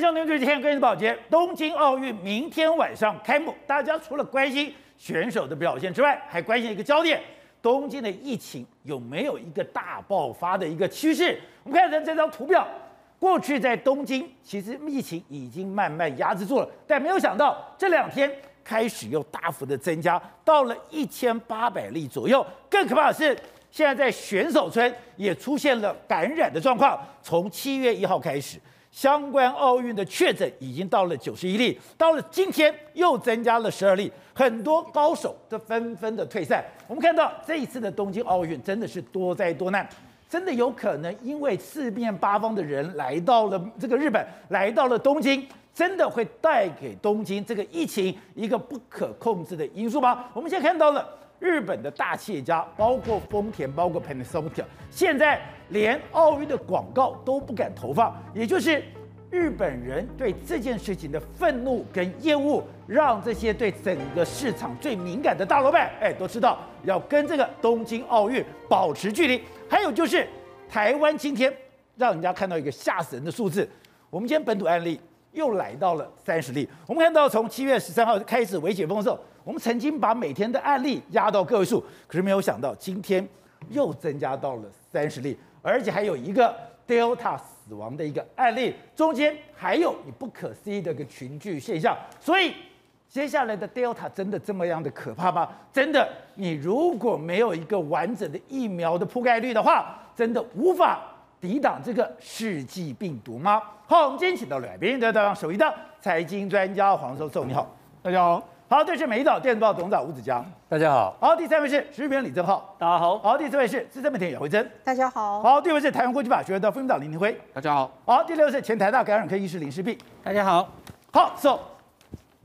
天上您最今天关注宝洁，东京奥运明天晚上开幕，大家除了关心选手的表现之外，还关心一个焦点：东京的疫情有没有一个大爆发的一个趋势？我们看下这张图表，过去在东京其实疫情已经慢慢压制住了，但没有想到这两天开始又大幅的增加，到了一千八百例左右。更可怕的是，现在在选手村也出现了感染的状况，从七月一号开始。相关奥运的确诊已经到了九十一例，到了今天又增加了十二例，很多高手都纷纷的退赛。我们看到这一次的东京奥运真的是多灾多难，真的有可能因为四面八方的人来到了这个日本，来到了东京，真的会带给东京这个疫情一个不可控制的因素吗？我们现在看到了。日本的大企业家，包括丰田，包括 Panasonic，现在连奥运的广告都不敢投放，也就是日本人对这件事情的愤怒跟厌恶，让这些对整个市场最敏感的大老板，哎，都知道要跟这个东京奥运保持距离。还有就是台湾今天让人家看到一个吓死人的数字，我们今天本土案例又来到了三十例。我们看到从七月十三号开始微解封的时候。我们曾经把每天的案例压到个位数，可是没有想到今天又增加到了三十例，而且还有一个 Delta 死亡的一个案例，中间还有你不可思议的一个群聚现象。所以接下来的 Delta 真的这么样的可怕吗？真的，你如果没有一个完整的疫苗的覆盖率的话，真的无法抵挡这个世纪病毒吗？好，我们今天请到了来宾，得到首席的财经专家黄教授，你好，大家好。好，这是美丽岛电子报董事长吴子江，大家好。好，第三位是时事评论李正浩，大家好。好，第四位是资深媒体姚慧珍，大家好。好，第五位是台湾国际法学院的副院长林庭辉，大家好。好，第六位是前台大感染科医师林世璧，大家好。好，so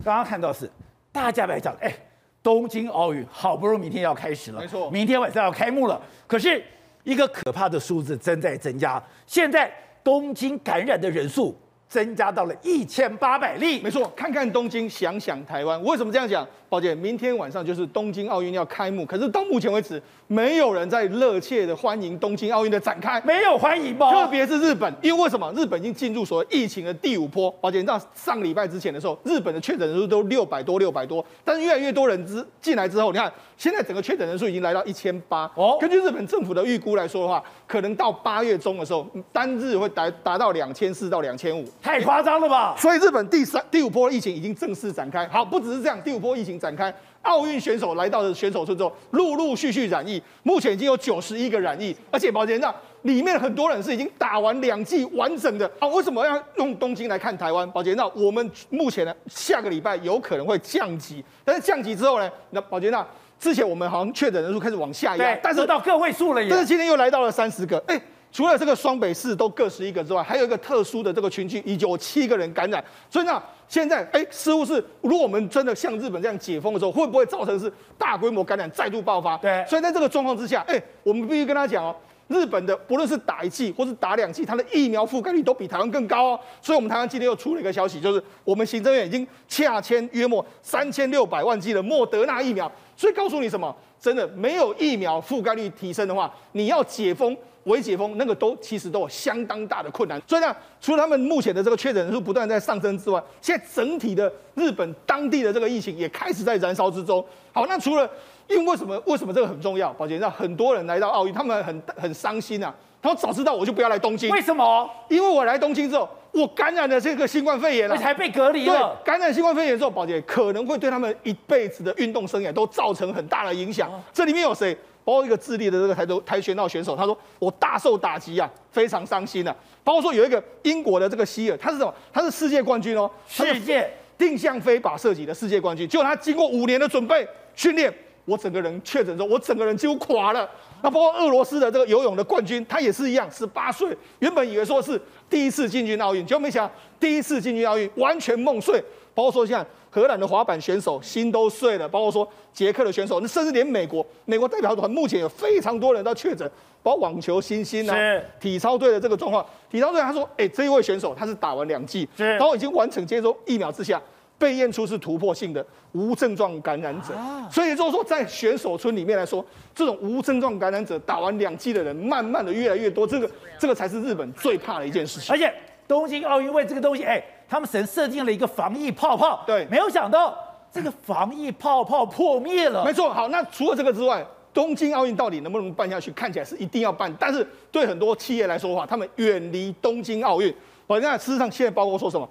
刚刚看到是大家来讲，哎，东京奥运好不容易明天要开始了，没错，明天晚上要开幕了，可是一个可怕的数字正在增加，现在东京感染的人数。增加到了一千八百例，没错。看看东京，想想台湾。为什么这样讲？明天晚上就是东京奥运要开幕，可是到目前为止，没有人在热切的欢迎东京奥运的展开，没有欢迎吗？特别是日本，因为为什么？日本已经进入所谓疫情的第五波。宝姐，你知道上个礼拜之前的时候，日本的确诊人数都六百多、六百多，但是越来越多人之进来之后，你看现在整个确诊人数已经来到一千八。哦，根据日本政府的预估来说的话，可能到八月中的时候，单日会达达到两千四到两千五，太夸张了吧？所以日本第三、第五波疫情已经正式展开。好，不只是这样，第五波疫情展开。奥运选手来到的选手村之后，陆陆续续染疫，目前已经有九十一个染疫，而且保杰那里面很多人是已经打完两剂完整的。啊，为什么要用东京来看台湾？保杰那我们目前呢，下个礼拜有可能会降级，但是降级之后呢，那保杰那之前我们好像确诊人数开始往下压，但是到个位数了，但是今天又来到了三十个，哎。除了这个双北市都各十一个之外，还有一个特殊的这个群聚，已经有七个人感染。所以呢，现在哎，似乎是如果我们真的像日本这样解封的时候，会不会造成是大规模感染再度爆发？对。所以在这个状况之下，哎，我们必须跟他讲哦，日本的不论是打一剂或是打两剂，它的疫苗覆盖率都比台湾更高哦。所以我们台湾今天又出了一个消息，就是我们行政院已经洽签约莫三千六百万剂的莫德纳疫苗。所以告诉你什么？真的没有疫苗覆盖率提升的话，你要解封。微解封那个都其实都有相当大的困难，所以呢，除了他们目前的这个确诊人数不断在上升之外，现在整体的日本当地的这个疫情也开始在燃烧之中。好，那除了因为为什么为什么这个很重要？宝杰，让很多人来到奥运，他们很很伤心啊。他说早知道我就不要来东京。为什么？因为我来东京之后，我感染了这个新冠肺炎了，才被隔离了。对，感染新冠肺炎之后，宝杰可能会对他们一辈子的运动生涯都造成很大的影响。这里面有谁？包括一个智利的这个跆拳跆拳道选手，他说我大受打击啊，非常伤心啊。包括说有一个英国的这个希尔，他是什么？他是世界冠军哦，世界定向飞靶射击的世界冠军。结果他经过五年的准备训练，我整个人确诊之后，我整个人几乎垮了。那包括俄罗斯的这个游泳的冠军，他也是一样，十八岁，原本以为说是第一次进军奥运，结果没想到第一次进军奥运完全梦碎。包括说像荷兰的滑板选手心都碎了，包括说捷克的选手，那甚至连美国美国代表团目前有非常多人都确诊，包括网球新星啊，是体操队的这个状况，体操队他说，哎、欸，这一位选手他是打完两剂，然后已经完成接种疫苗之下，被验出是突破性的无症状感染者，啊、所以就是说在选手村里面来说，这种无症状感染者打完两剂的人，慢慢的越来越多，这个这个才是日本最怕的一件事情。而且东京奥运会这个东西，哎。他们神设定了一个防疫泡泡，对没有想到这个防疫泡泡破灭了。没错，好，那除了这个之外，东京奥运到底能不能办下去？看起来是一定要办，但是对很多企业来说的话，他们远离东京奥运。我现在事实上现在包括说什么？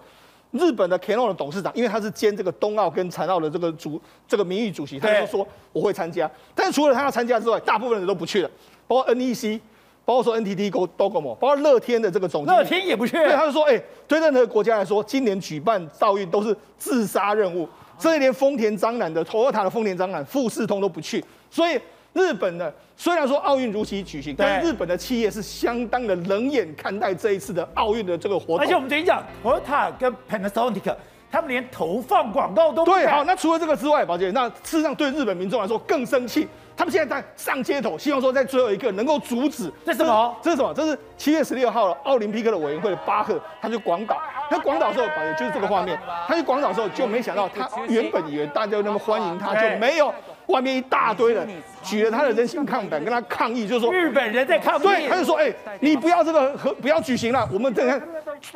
日本的 Kano 的董事长，因为他是兼这个冬奥跟残奥的这个主这个名誉主席，他就说我会参加。但是除了他要参加之外，大部分人都不去了，包括 NEC，包括说 NTT Docomo，包括乐天的这个总乐天也不去。对，他就说，哎、欸，对任何国家来说，今年举办奥运都是自杀任务，所以连丰田章男的 Toyota 的丰田章男、富士通都不去，所以。日本的虽然说奥运如期举行，但是日本的企业是相当的冷眼看待这一次的奥运的这个活动。而且我们最近讲，Toyota 跟 Panasonic，他们连投放广告都对。好，那除了这个之外，宝姐，那事实上对日本民众来说更生气，他们现在在上街头，希望说在最后一刻能够阻止。这是什么？这是什么？这是七月十六号了，奥林匹克的委员会的巴赫，他去广岛。他广岛的时候，宝姐就是这个画面。他去广岛的时候就没想到，他原本以为大家那么欢迎他，就没有。外面一大堆人举了他的人形抗板，跟他抗议，就是说日本人在抗议。对，他就说：“哎、欸，你不要这个和不要举行了，我们这个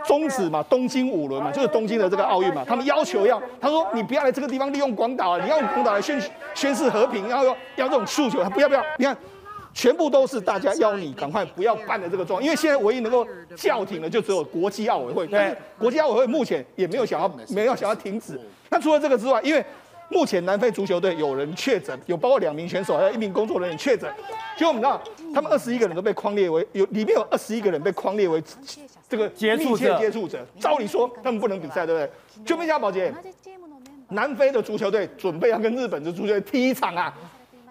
终止嘛，东京五轮嘛，就是东京的这个奥运嘛。他们要求要，他说你不要来这个地方利用广岛啊，你要用广岛来宣宣示和平，然后要要这种诉求，他不要不要。你看，全部都是大家要你赶快不要办的这个状况，因为现在唯一能够叫停的就只有国际奥委会。但是，国际奥委会目前也没有想要没有想要停止。那除了这个之外，因为目前南非足球队有人确诊，有包括两名选手，还有一名工作人员确诊。结果我们知道，他们二十一个人都被框列为有里面有二十一个人被框列为这个密切接触者。照理说他们不能比赛，对不对？就没想到宝杰，南非的足球队准备要跟日本的足球队踢一场啊，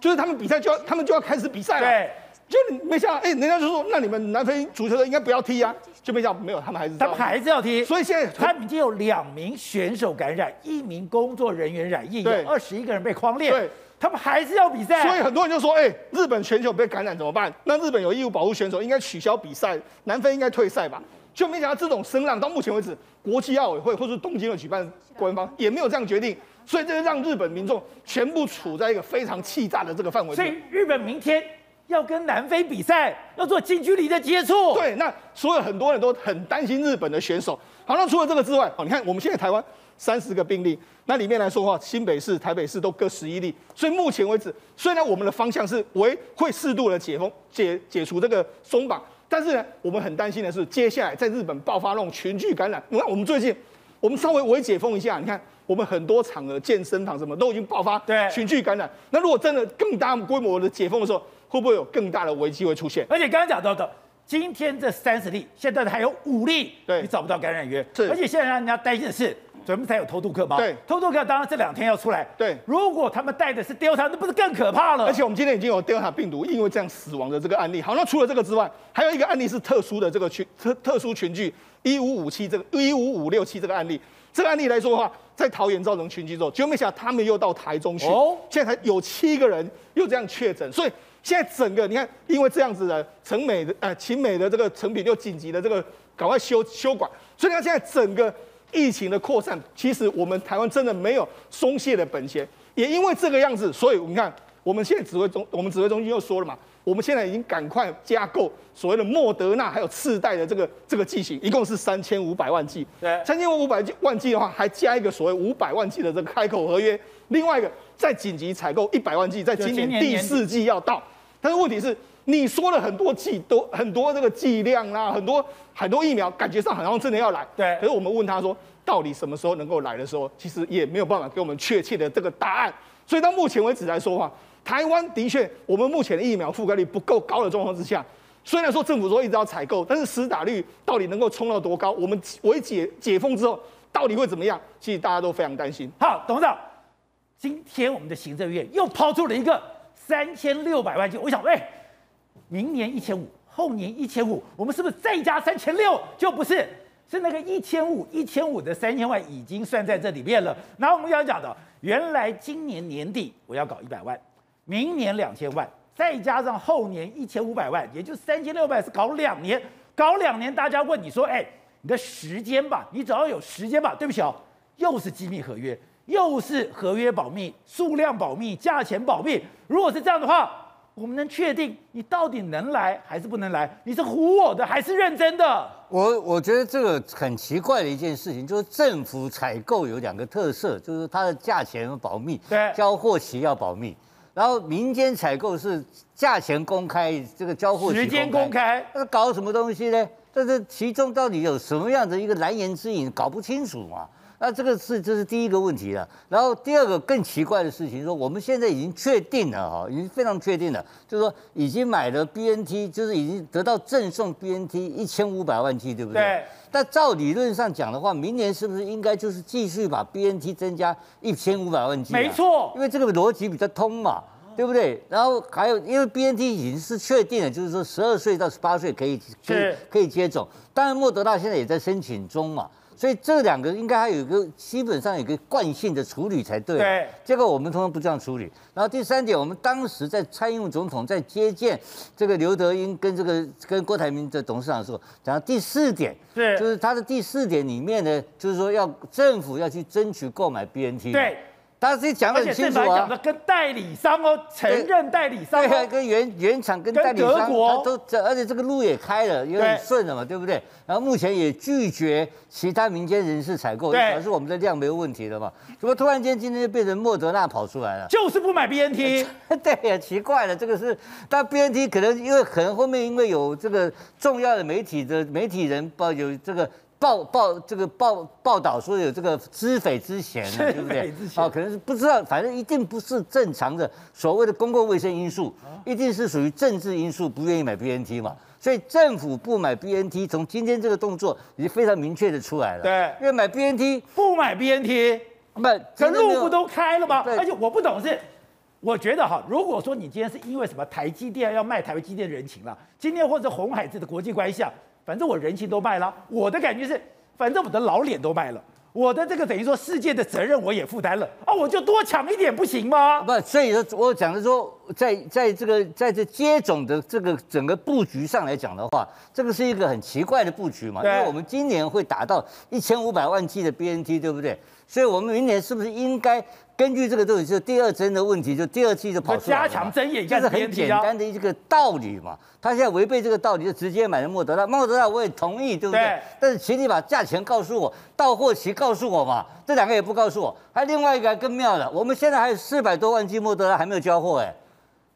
就是他们比赛就要他们就要开始比赛了。对。就你没想到，哎、欸，人家就说，那你们南非足球队应该不要踢啊，就没想没有，他们还是他们还是要踢。所以现在他们已经有两名选手感染，一名工作人员染疫，有二十一个人被框列。对，他们还是要比赛。所以很多人就说，哎、欸，日本全球被感染怎么办？那日本有义务保护选手，应该取消比赛，南非应该退赛吧？就没想到这种声浪到目前为止，国际奥委会或是东京的举办官方也没有这样决定，所以这就让日本民众全部处在一个非常气炸的这个范围。所以日本明天。要跟南非比赛，要做近距离的接触。对，那所有很多人都很担心日本的选手。好，那除了这个之外，哦，你看我们现在台湾三十个病例，那里面来说的话，新北市、台北市都各十一例。所以目前为止，虽然我们的方向是为会适度的解封、解解除这个松绑，但是呢，我们很担心的是，接下来在日本爆发那种群聚感染。你看，我们最近我们稍微微解封一下，你看我们很多场的健身房什么都已经爆发群聚感染。那如果真的更大规模的解封的时候，会不会有更大的危机会出现？而且刚刚讲到的，今天这三十例，现在还有五例，对，你找不到感染源。是，而且现在让人家担心的是，准备才有偷渡客吗？对，偷渡客当然这两天要出来。对，如果他们带的是 Delta，那不是更可怕了？而且我们今天已经有 Delta 病毒因为这样死亡的这个案例。好，那除了这个之外，还有一个案例是特殊的这个群特特殊群聚一五五七这个一五五六七这个案例。这个案例来说的话，在桃园造成群聚之后，结果没想到他们又到台中去，哦，现在才有七个人又这样确诊，所以。现在整个你看，因为这样子的成美的呃勤美的这个成品又紧急的这个赶快修修管，所以你看现在整个疫情的扩散，其实我们台湾真的没有松懈的本钱。也因为这个样子，所以你看我们现在指挥中，我们指挥中心又说了嘛，我们现在已经赶快加购所谓的莫德纳还有次代的这个这个剂型，一共是三千五百万剂。对，三千五百万剂的话，还加一个所谓五百万剂的这个开口合约。另外一个再紧急采购一百万剂，在今年第四季要到。但是问题是，你说了很多剂，都很多这个剂量啦，很多很多疫苗，感觉上好像真的要来。对。可是我们问他说，到底什么时候能够来的时候，其实也没有办法给我们确切的这个答案。所以到目前为止来说的话，台湾的确，我们目前的疫苗覆盖率不够高的状况之下，虽然说政府说一直要采购，但是施打率到底能够冲到多高？我们为解解封之后，到底会怎么样？其实大家都非常担心。好，董事长，今天我们的行政院又抛出了一个。三千六百万剂，我想，哎、明年一千五，后年一千五，我们是不是再加三千六？就不是，是那个一千五，一千五的三千万已经算在这里面了。然后我们要讲的，原来今年年底我要搞一百万，明年两千万，再加上后年一千五百万，也就三千六百，是搞两年，搞两年。大家问你说，哎、欸，你的时间吧，你只要有时间吧，对不起哦，又是机密合约。又是合约保密、数量保密、价钱保密。如果是这样的话，我们能确定你到底能来还是不能来？你是唬我的还是认真的？我我觉得这个很奇怪的一件事情，就是政府采购有两个特色，就是它的价钱保密，对，交货期要保密。然后民间采购是价钱公开，这个交货时间公开，那搞什么东西呢？这是其中到底有什么样的一个难言之隐，搞不清楚嘛？那这个是这是第一个问题了，然后第二个更奇怪的事情说，我们现在已经确定了哈，已经非常确定了，就是说已经买了 BNT，就是已经得到赠送 BNT 一千五百万剂，对不对？对。但照理论上讲的话，明年是不是应该就是继续把 BNT 增加一千五百万剂？没错，因为这个逻辑比较通嘛，对不对？然后还有，因为 BNT 已经是确定了，就是说十二岁到十八岁可以可以可以接种，当然莫德纳现在也在申请中嘛。所以这两个应该还有一个基本上有一个惯性的处理才对。对，结果我们通常不这样处理。然后第三点，我们当时在蔡英文总统在接见这个刘德英跟这个跟郭台铭的董事长的时候，讲到第四点，是就是他的第四点里面呢，就是说要政府要去争取购买 BNT。对。他自己讲得很清楚啊，讲的跟代理商哦，承认代理商，对，跟原原厂跟代理商都，而且这个路也开了，也很顺了嘛，对不对？然后目前也拒绝其他民间人士采购，表示我们的量没有问题了嘛？怎么突然间今天就变成莫德纳跑出来了？就是不买 BNT，对呀，奇怪了，这个是，但 BNT 可能因为可能后面因为有这个重要的媒体的媒体人报有这个。报报这个报报道说有这个知匪之嫌呢，对不对？哦，可能是不知道，反正一定不是正常的所谓的公共卫生因素，一定是属于政治因素，不愿意买 BNT 嘛。所以政府不买 BNT，从今天这个动作已经非常明确的出来了。对，因为买 BNT 不买 BNT，不，这路不都开了吗？而且我不懂是，我觉得哈，如果说你今天是因为什么台积电要卖台积电人情了，今天或者红海这的国际关系啊。反正我人情都卖了，我的感觉是，反正我的老脸都卖了，我的这个等于说世界的责任我也负担了啊，我就多抢一点不行吗？不，所以说我讲的说，在在这个在这接种的这个整个布局上来讲的话，这个是一个很奇怪的布局嘛，因为我们今年会达到一千五百万剂的 BNT，对不对？所以我们明年是不是应该？根据这个东西，就第二针的问题，就第二期就跑出来了。加强针也这是很简单的一个道理嘛。他现在违背这个道理，就直接买了莫德纳。莫德纳我也同意，对不对？对。但是请你把价钱告诉我，到货期告诉我嘛。这两个也不告诉我。还另外一个还更妙的，我们现在还有四百多万剂莫德纳还没有交货哎。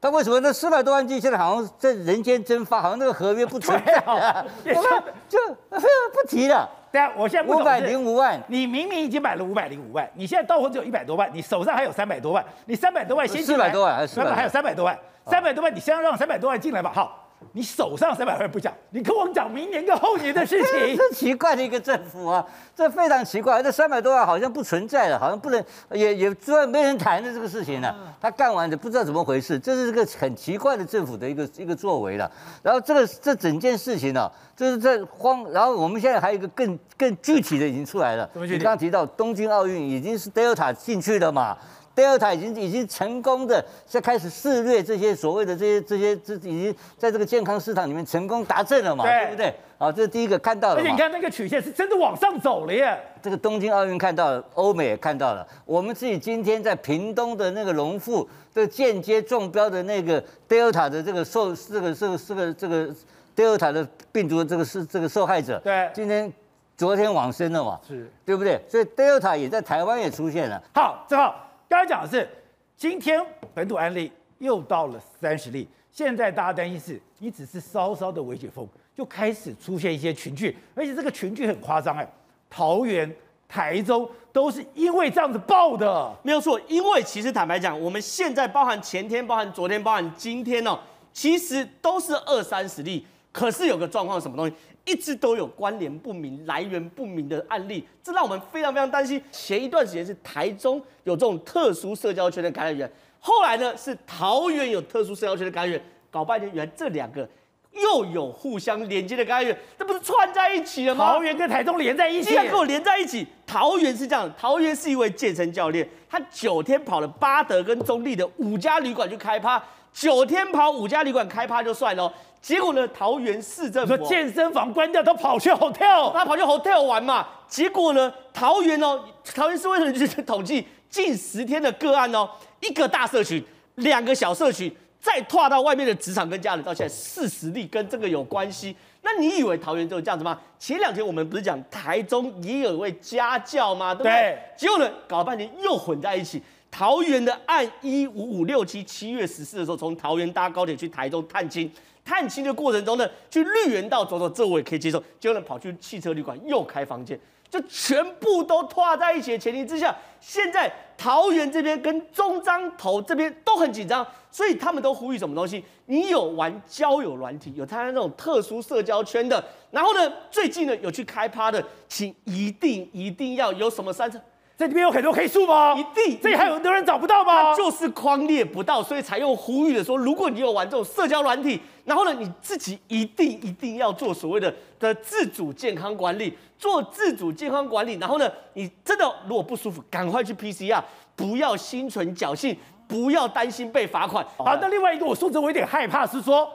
他为什么那四百多万剂现在好像在人间蒸发，好像那个合约不存在 啊？我们就 不提了。对啊，我现在五百零五万，你明明已经买了五百零五万，你现在到货只有一百多万，你手上还有三百多万，你三百多万先进来，四百还有三百多万，三百多万你先让三百多万进来吧，好。你手上三百万不讲，你跟我讲明年跟后年的事情，这奇怪的一个政府啊，这非常奇怪。这三百多万好像不存在了，好像不能也也专没人谈的这个事情了。他干完的不知道怎么回事，这是这个很奇怪的政府的一个一个作为了。然后这个这整件事情呢、啊，就是在慌。然后我们现在还有一个更更具体的已经出来了。你刚刚提到东京奥运已经是 Delta 进去了嘛？Delta 已经已经成功的在开始肆虐这些所谓的这些这些这已经在这个健康市场里面成功达阵了嘛，对，对不对？好，这是第一个看到了。而且你看那个曲线是真的往上走了耶。这个东京奥运看到了，欧美也看到了，我们自己今天在屏东的那个农妇这个间接中标的那个 Delta 的这个受这个这个这个这个 Delta 的病毒的这个是这个受害者，对，今天昨天往生了嘛，是对不对？所以 Delta 也在台湾也出现了。好，正好。刚才讲的是，今天本土案例又到了三十例，现在大家担心是，你只是稍稍的微解封，就开始出现一些群聚，而且这个群聚很夸张哎，桃园、台中都是因为这样子爆的，没有错，因为其实坦白讲，我们现在包含前天、包含昨天、包含今天哦，其实都是二三十例，可是有个状况，什么东西？一直都有关联不明、来源不明的案例，这让我们非常非常担心。前一段时间是台中有这种特殊社交圈的感染源，后来呢是桃园有特殊社交圈的感染源，搞半天原来这两个又有互相连接的感染源，这不是串在一起了吗？桃园跟台中连在一起，竟然跟我连在一起。桃园是这样，桃园是一位健身教练，他九天跑了八德跟中坜的五家旅馆去开趴，九天跑五家旅馆开趴就算了。结果呢？桃园市政府说健身房关掉，他跑去 hotel，他跑去 hotel 玩嘛。结果呢？桃园哦，桃园市卫生局统计近十天的个案哦，一个大社群，两个小社群，再拓到外面的职场跟家人，到现在四十例跟这个有关系。那你以为桃园就这样子吗？前两天我们不是讲台中也有一位家教吗？对不对？对结果呢，搞了半天又混在一起。桃园的案一五五六七，七月十四的时候，从桃园搭高铁去台中探亲，探亲的过程中呢，去绿园道走走，这我也可以接受。结果呢，跑去汽车旅馆又开房间。就全部都拖在一起的前提之下，现在桃园这边跟中彰投这边都很紧张，所以他们都呼吁什么东西？你有玩交友软体，有参加那种特殊社交圈的，然后呢，最近呢有去开趴的，请一定一定要有什么三。在这边有很多黑数吗？一定，这里还有很多人找不到吗？就是框列不到，所以才用呼吁的说，如果你有玩这种社交软体，然后呢，你自己一定一定要做所谓的的自主健康管理，做自主健康管理，然后呢，你真的如果不舒服，赶快去 PCR，不要心存侥幸，不要担心被罚款。好，那另外一个我说这我有点害怕，是说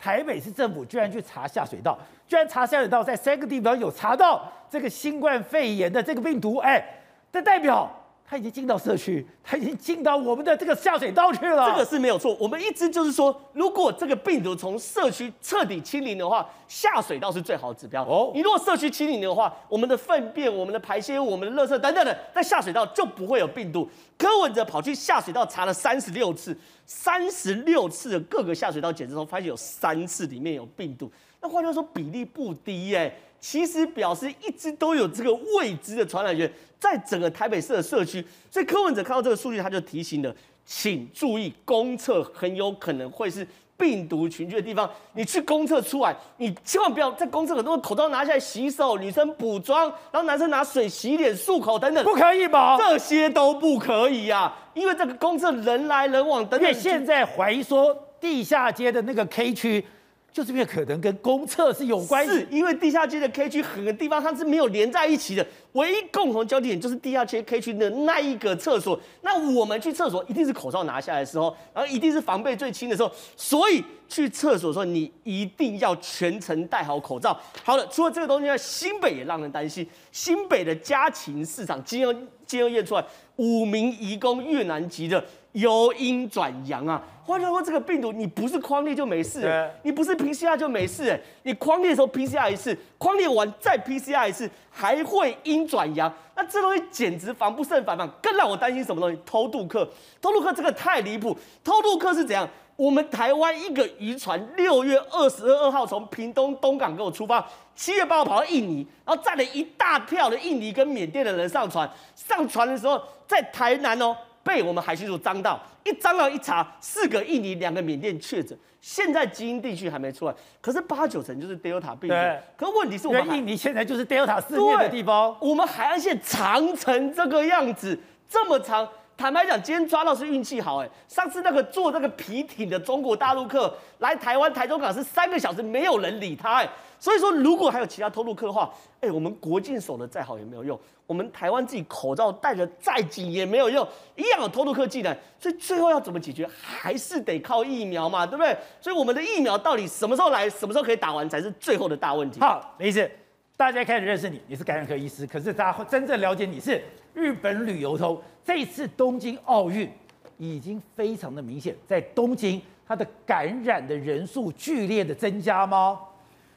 台北市政府居然去查下水道，居然查下水道，在三个地方有查到这个新冠肺炎的这个病毒，哎。这代表他已经进到社区，他已经进到我们的这个下水道去了。这个是没有错。我们一直就是说，如果这个病毒从社区彻底清零的话，下水道是最好的指标。哦，你如果社区清零的话，我们的粪便、我们的排泄物、我们的垃圾等等的，在下水道就不会有病毒。柯文哲跑去下水道查了三十六次，三十六次的各个下水道检测中，发现有三次里面有病毒。那换句话说，比例不低耶。其实表示一直都有这个未知的传染源在整个台北市的社区，所以柯文哲看到这个数据，他就提醒了，请注意公厕很有可能会是病毒群聚的地方。你去公厕出来，你千万不要在公厕很多口罩拿下来洗手，女生补妆，然后男生拿水洗脸、漱口等等，不可以吧？这些都不可以呀、啊，因为这个公厕人来人往等等。因为现在怀疑说地下街的那个 K 区。就是因为可能跟公厕是有关系，是因为地下街的 K 区很多地方它是没有连在一起的，唯一共同交点就是地下街 K 区的那一个厕所。那我们去厕所一定是口罩拿下来的时候，然后一定是防备最轻的时候，所以去厕所的时候你一定要全程戴好口罩。好了，除了这个东西呢，新北也让人担心，新北的家禽市场今天今天验出来五名移工越南籍的。由阴转阳啊！换句话说，这个病毒你不是框列就没事，对你不是 PCR 就没事，你框列的时候 PCR 一次，框列完再 PCR 一次，还会阴转阳，那这东西简直防不胜防嘛！更让我担心什么东西？偷渡客，偷渡客这个太离谱！偷渡客是怎样？我们台湾一个渔船六月二十二号从屏东东港给我出发，七月八号跑到印尼，然后载了一大票的印尼跟缅甸的人上船，上船的时候在台南哦。被我们海巡署张到，一张到一查，四个印尼，两个缅甸确诊，现在基因地区还没出来，可是八九成就是 Delta 病毒。对可问题是我们印尼现在就是 Delta 肆虐的地方，我们海岸线长成这个样子，这么长。坦白讲，今天抓到是运气好哎。上次那个坐那个皮艇的中国大陆客来台湾台中港是三个小时，没有人理他哎。所以说，如果还有其他偷渡客的话，哎，我们国境守得再好也没有用，我们台湾自己口罩戴得再紧也没有用，一样有偷渡客进来。所以最后要怎么解决，还是得靠疫苗嘛，对不对？所以我们的疫苗到底什么时候来，什么时候可以打完，才是最后的大问题。好，没事。大家开始认识你，你是感染科医师，可是大家真正了解你是日本旅游通。这次东京奥运已经非常的明显，在东京它的感染的人数剧烈的增加吗？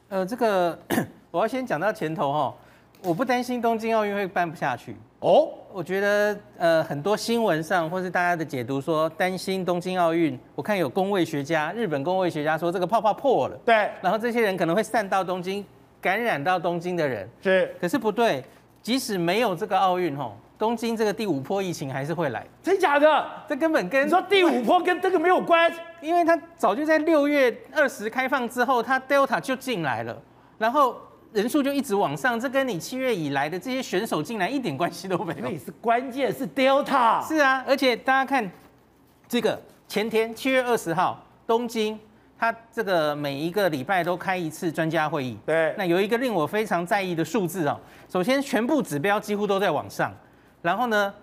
呃，这个 我要先讲到前头哈，我不担心东京奥运会办不下去哦。我觉得呃很多新闻上或是大家的解读说担心东京奥运，我看有工位学家，日本工位学家说这个泡泡破了，对，然后这些人可能会散到东京。感染到东京的人是，可是不对，即使没有这个奥运吼，东京这个第五波疫情还是会来，真假的？这根本跟你说第五波跟这个没有关，因为它早就在六月二十开放之后，它 Delta 就进来了，然后人数就一直往上，这跟你七月以来的这些选手进来一点关系都没有。是关键是 Delta，是啊，而且大家看这个前天七月二十号东京。他这个每一个礼拜都开一次专家会议，对。那有一个令我非常在意的数字哦，首先全部指标几乎都在往上，然后呢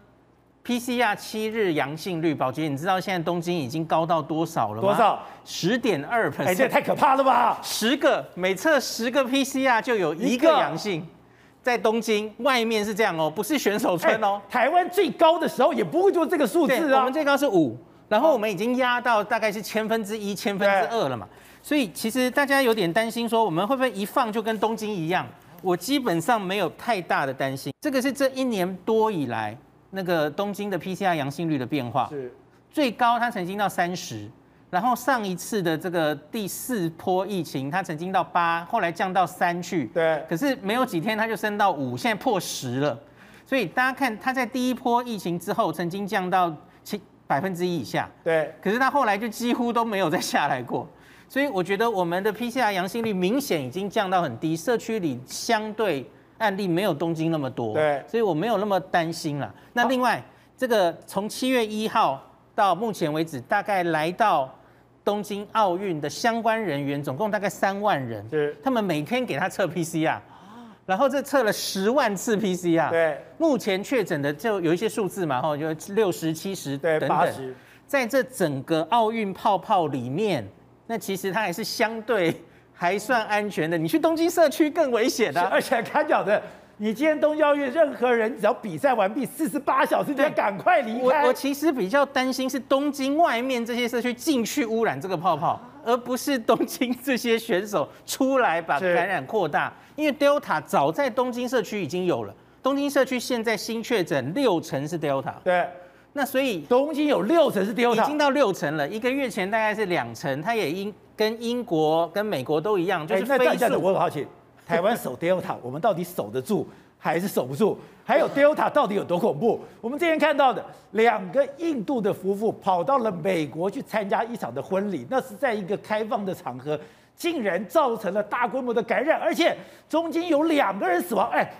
，PCR 七日阳性率，宝杰，你知道现在东京已经高到多少了吗？多少？十点二 percent。哎，这太可怕了吧！十个每测十个 PCR 就有一个阳性，在东京外面是这样哦，不是选手村哦。台湾最高的时候也不会就这个数字啊，我们最高是五。然后我们已经压到大概是千分之一、千分之二了嘛。所以其实大家有点担心，说我们会不会一放就跟东京一样？我基本上没有太大的担心。这个是这一年多以来那个东京的 PCR 阳性率的变化，是最高，它曾经到三十，然后上一次的这个第四波疫情，它曾经到八，后来降到三去。对。可是没有几天它就升到五，现在破十了。所以大家看，它在第一波疫情之后曾经降到七百分之一以下。对。可是它后来就几乎都没有再下来过。所以我觉得我们的 PCR 阳性率明显已经降到很低，社区里相对案例没有东京那么多，对，所以我没有那么担心了。那另外，这个从七月一号到目前为止，大概来到东京奥运的相关人员总共大概三万人，是，他们每天给他测 PCR，然后这测了十万次 PCR，对，目前确诊的就有一些数字嘛，哈，就六十、七十等等，在这整个奥运泡泡里面。那其实它还是相对 还算安全的，你去东京社区更危险的，而且看讲的，你今天东京奥运任何人只要比赛完毕四十八小时就要赶快离开。我我其实比较担心是东京外面这些社区进去污染这个泡泡，而不是东京这些选手出来把感染扩大。因为 Delta 早在东京社区已经有了，东京社区现在新确诊六成是 Delta。对。那所以东京有六成是 Delta，已经到六成了。一个月前大概是两成，它也英跟英国跟美国都一样，就是飞速。那这样子我很好奇，台湾守 Delta，我们到底守得住还是守不住？还有 Delta 到底有多恐怖？我们之前看到的两个印度的夫妇跑到了美国去参加一场的婚礼，那是在一个开放的场合，竟然造成了大规模的感染，而且中间有两个人死亡。哎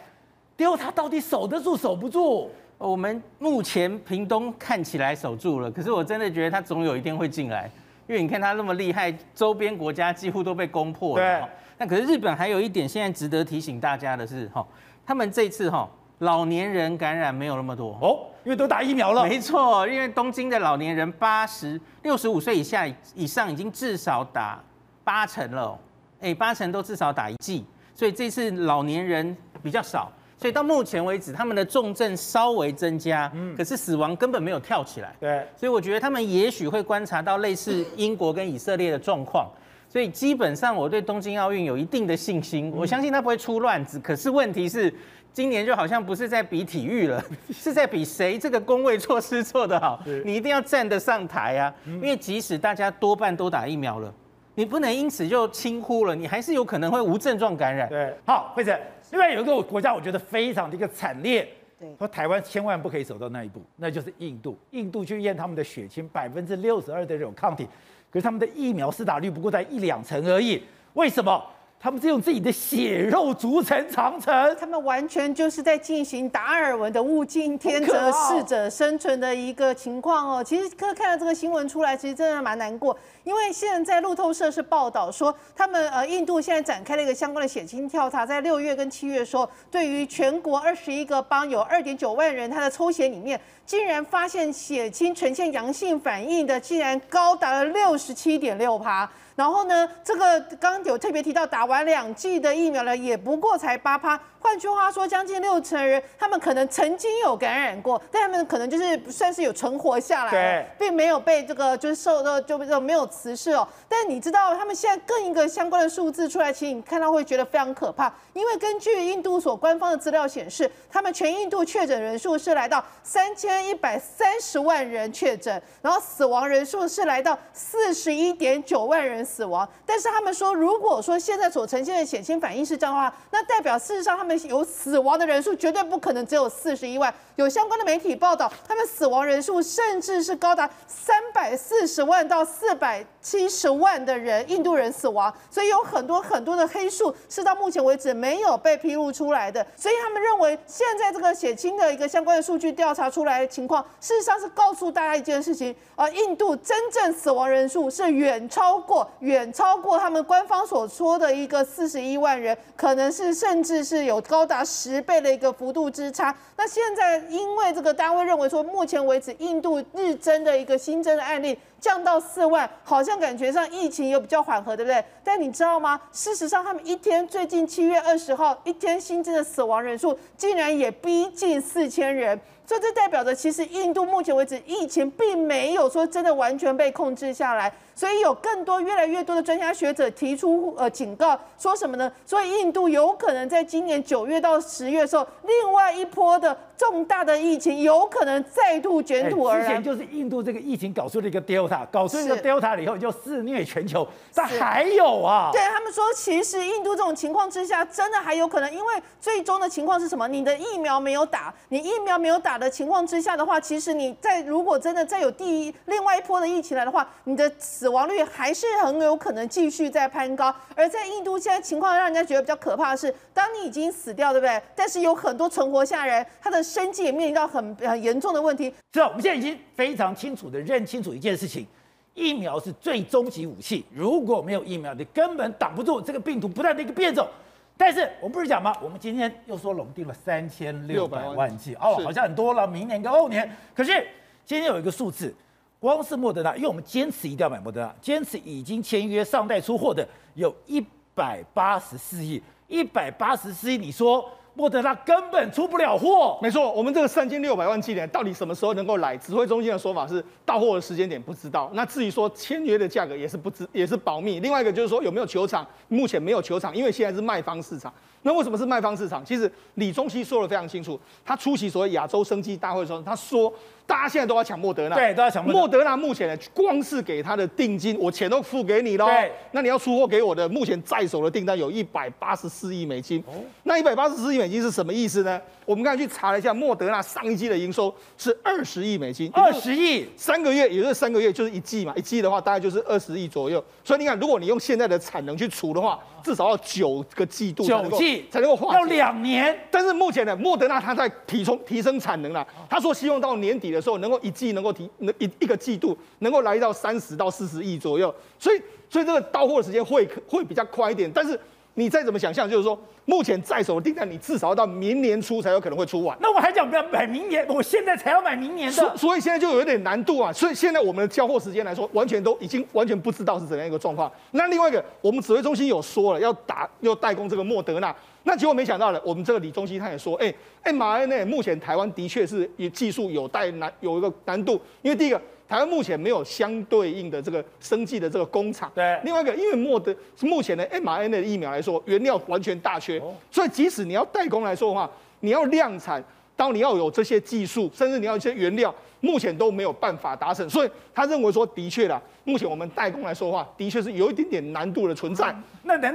，Delta 到底守得住守不住？我们目前屏东看起来守住了，可是我真的觉得他总有一天会进来，因为你看他那么厉害，周边国家几乎都被攻破了。对。那可是日本还有一点现在值得提醒大家的是，哈，他们这次哈老年人感染没有那么多哦，因为都打疫苗了。没错，因为东京的老年人八十六十五岁以下以上已经至少打八成了，哎，八成都至少打一剂，所以这次老年人比较少。所以到目前为止，他们的重症稍微增加，嗯，可是死亡根本没有跳起来。对，所以我觉得他们也许会观察到类似英国跟以色列的状况。所以基本上我对东京奥运有一定的信心，我相信他不会出乱子。可是问题是，今年就好像不是在比体育了，是在比谁这个工位措施做得好。你一定要站得上台啊，因为即使大家多半都打疫苗了，你不能因此就轻忽了，你还是有可能会无症状感染。对，好，惠子。另外有一个国家，我觉得非常的一个惨烈，对，说台湾千万不可以走到那一步，那就是印度。印度去验他们的血清，百分之六十二的这种抗体，可是他们的疫苗施打率不过在一两成而已，为什么？他们是用自己的血肉筑成长城，他们完全就是在进行达尔文的物竞天择、适者生存的一个情况哦。其实可看到这个新闻出来，其实真的蛮难过，因为现在路透社是报道说，他们呃印度现在展开了一个相关的血清调查，在六月跟七月说，对于全国二十一个邦有二点九万人，他的抽血里面竟然发现血清呈现阳性反应的，竟然高达了六十七点六趴。然后呢，这个刚刚有特别提到，打完两剂的疫苗了，也不过才八趴。换句话说，将近六成人，他们可能曾经有感染过，但他们可能就是算是有存活下来，对，并没有被这个就是受到就就没有辞世哦。但你知道，他们现在更一个相关的数字出来，其实你看到会觉得非常可怕，因为根据印度所官方的资料显示，他们全印度确诊人数是来到三千一百三十万人确诊，然后死亡人数是来到四十一点九万人死亡。但是他们说，如果说现在所呈现的显性反应是这样的话，那代表事实上他们。有死亡的人数绝对不可能只有四十一万，有相关的媒体报道，他们死亡人数甚至是高达三百四十万到四百七十万的人，印度人死亡，所以有很多很多的黑数是到目前为止没有被披露出来的，所以他们认为现在这个血清的一个相关的数据调查出来的情况，事实上是告诉大家一件事情，而印度真正死亡人数是远超过远超过他们官方所说的一个四十一万人，可能是甚至是有。高达十倍的一个幅度之差。那现在因为这个单位认为说，目前为止印度日增的一个新增的案例降到四万，好像感觉上疫情有比较缓和，对不对？但你知道吗？事实上，他们一天最近七月二十号一天新增的死亡人数竟然也逼近四千人。所以这代表着其实印度目前为止疫情并没有说真的完全被控制下来。所以有更多、越来越多的专家学者提出呃警告，说什么呢？所以印度有可能在今年九月到十月的时候，另外一波的重大的疫情有可能再度卷土而来。之前就是印度这个疫情搞出了一个 Delta，搞出一个 Delta 了以后就肆虐全球，但还有啊。对他们说，其实印度这种情况之下，真的还有可能，因为最终的情况是什么？你的疫苗没有打，你疫苗没有打的情况之下的话，其实你在如果真的再有第一另外一波的疫情来的话，你的。死亡率还是很有可能继续在攀高，而在印度现在情况让人家觉得比较可怕的是，当你已经死掉，对不对？但是有很多存活下人，他的生计也面临到很很严重的问题。是啊我们现在已经非常清楚的认清楚一件事情：疫苗是最终极武器。如果没有疫苗，你根本挡不住这个病毒不断的一个变种。但是我们不是讲吗？我们今天又说笼定了三千六百万剂哦，好像很多了，明年跟后年。可是今天有一个数字。光是莫德纳，因为我们坚持一定要买莫德纳，坚持已经签约上代出货的有一百八十四亿，一百八十四亿，你说？莫德纳根本出不了货，没错，我们这个三千六百万剂呢，到底什么时候能够来？指挥中心的说法是到货的时间点不知道。那至于说签约的价格也是不知，也是保密。另外一个就是说有没有球场，目前没有球场，因为现在是卖方市场。那为什么是卖方市场？其实李宗熙说的非常清楚，他出席所谓亚洲生机大会的时候，他说大家现在都要抢莫德纳，对，都要抢莫德纳。目前呢，光是给他的定金，我钱都付给你喽。对，那你要出货给我的，目前在手的订单有一百八十四亿美金。哦，那一百八十四亿美金是什么意思？呢，我们刚才去查了一下，莫德纳上一季的营收是二十亿美金，二十亿三个月，也就是三个月就是一季嘛，一季的话大概就是二十亿左右。所以你看，如果你用现在的产能去除的话，至少要九个季度，九季才能够化，要两年。但是目前呢，莫德纳他在提充提升产能了，他说希望到年底的时候能够一季能够提能一一个季度能够来到三十到四十亿左右。所以所以这个到货的时间会会比较快一点，但是。你再怎么想象，就是说，目前在手的订单，你至少要到明年初才有可能会出完。那我还讲不要买明年，我现在才要买明年的。所所以现在就有点难度啊。所以现在我们的交货时间来说，完全都已经完全不知道是怎样一个状况。那另外一个，我们指挥中心有说了要打要代工这个莫德纳，那结果没想到呢，我们这个李中熙他也说，哎，mRNA 目前台湾的确是也技术有待难有一个难度，因为第一个。台湾目前没有相对应的这个生技的这个工厂。对。另外一个，因为莫德目前的 mRNA 的疫苗来说，原料完全大缺，所以即使你要代工来说的话，你要量产，当你要有这些技术，甚至你要一些原料，目前都没有办法达成。所以他认为说，的确啦，目前我们代工来说的话，的确是有一点点难度的存在。那难。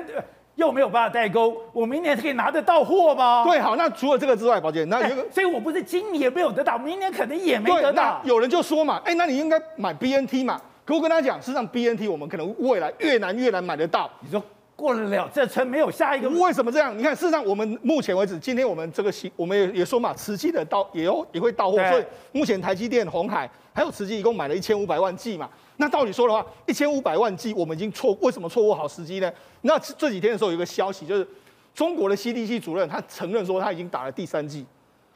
又没有办法代工，我明年可以拿得到货吗？对，好，那除了这个之外，宝姐，那有个、欸，所以我不是今年没有得到，明年可能也没得到。有人就说嘛，哎、欸，那你应该买 BNT 嘛？可我跟他讲，事实上 BNT 我们可能未来越难越难买得到。你说过得了这村没有下一个？为什么这样？你看，事实上我们目前为止，今天我们这个新，我们也也说嘛，慈济的到也有也会到货，所以目前台积电、红海还有慈济一共买了一千五百万剂嘛。那到底说的话，一千五百万剂，我们已经错，为什么错过好时机呢？那这几天的时候，有一个消息，就是中国的 CDC 主任他承认说他已经打了第三剂，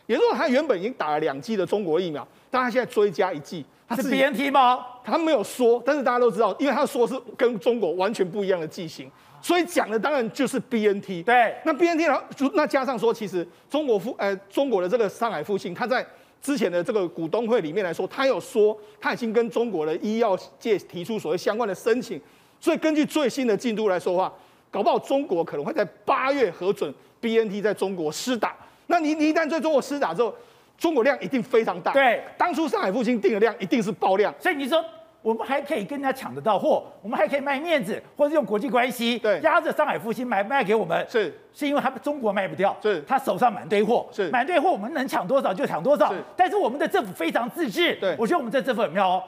也就是说他原本已经打了两剂的中国疫苗，但他现在追加一剂，他是 BNT 吗？他没有说，但是大家都知道，因为他说是跟中国完全不一样的剂型，所以讲的当然就是 BNT。对，那 BNT 然后那加上说，其实中国复呃中国的这个上海复星，他在。之前的这个股东会里面来说，他有说他已经跟中国的医药界提出所谓相关的申请，所以根据最新的进度来说的话，搞不好中国可能会在八月核准 BNT 在中国施打。那你你一旦在中国施打之后，中国量一定非常大。对，当初上海复星定的量一定是爆量，所以你说。我们还可以跟人家抢得到货，我们还可以卖面子，或者用国际关系，对，压着上海复兴买卖给我们，是，是因为他们中国卖不掉，是，他手上满堆货，是，满堆货，我们能抢多少就抢多少，但是我们的政府非常自治，对，我觉得我们这政府很妙哦，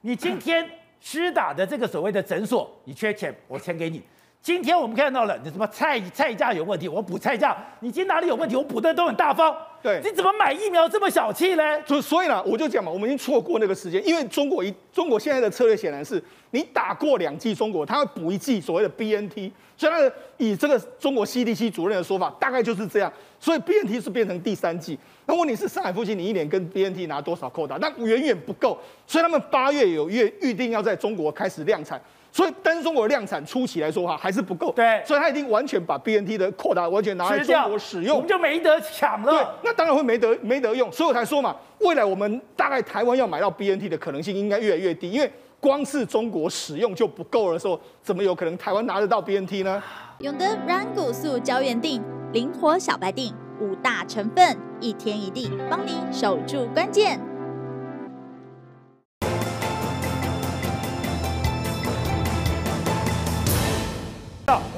你今天施打的这个所谓的诊所，你缺钱，我钱给你。今天我们看到了，你什么菜菜价有问题，我补菜价；你今天哪里有问题，我补的都很大方。对，你怎么买疫苗这么小气呢？所所以呢，我就讲嘛，我们已经错过那个时间，因为中国一中国现在的策略显然是，你打过两剂中国，他会补一剂所谓的 BNT。所以呢，以这个中国 CDC 主任的说法，大概就是这样。所以 BNT 是变成第三剂。那问题是上海复星，你一年跟 BNT 拿多少扣打？那远远不够。所以他们八月有月预定要在中国开始量产。所以单中国的量产初期来说哈还是不够。对，所以他已经完全把 BNT 的扩大完全拿来中国使用，我们就没得抢了。对，那当然会没得没得用，所以我才说嘛，未来我们大概台湾要买到 BNT 的可能性应该越来越低，因为光是中国使用就不够的时候，怎么有可能台湾拿得到 BNT 呢？永德软骨素胶原定，灵活小白定，五大成分，一天一地，帮你守住关键。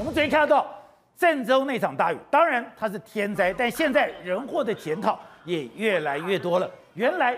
们昨天看到郑州那场大雨，当然它是天灾，但现在人祸的检讨也越来越多了。原来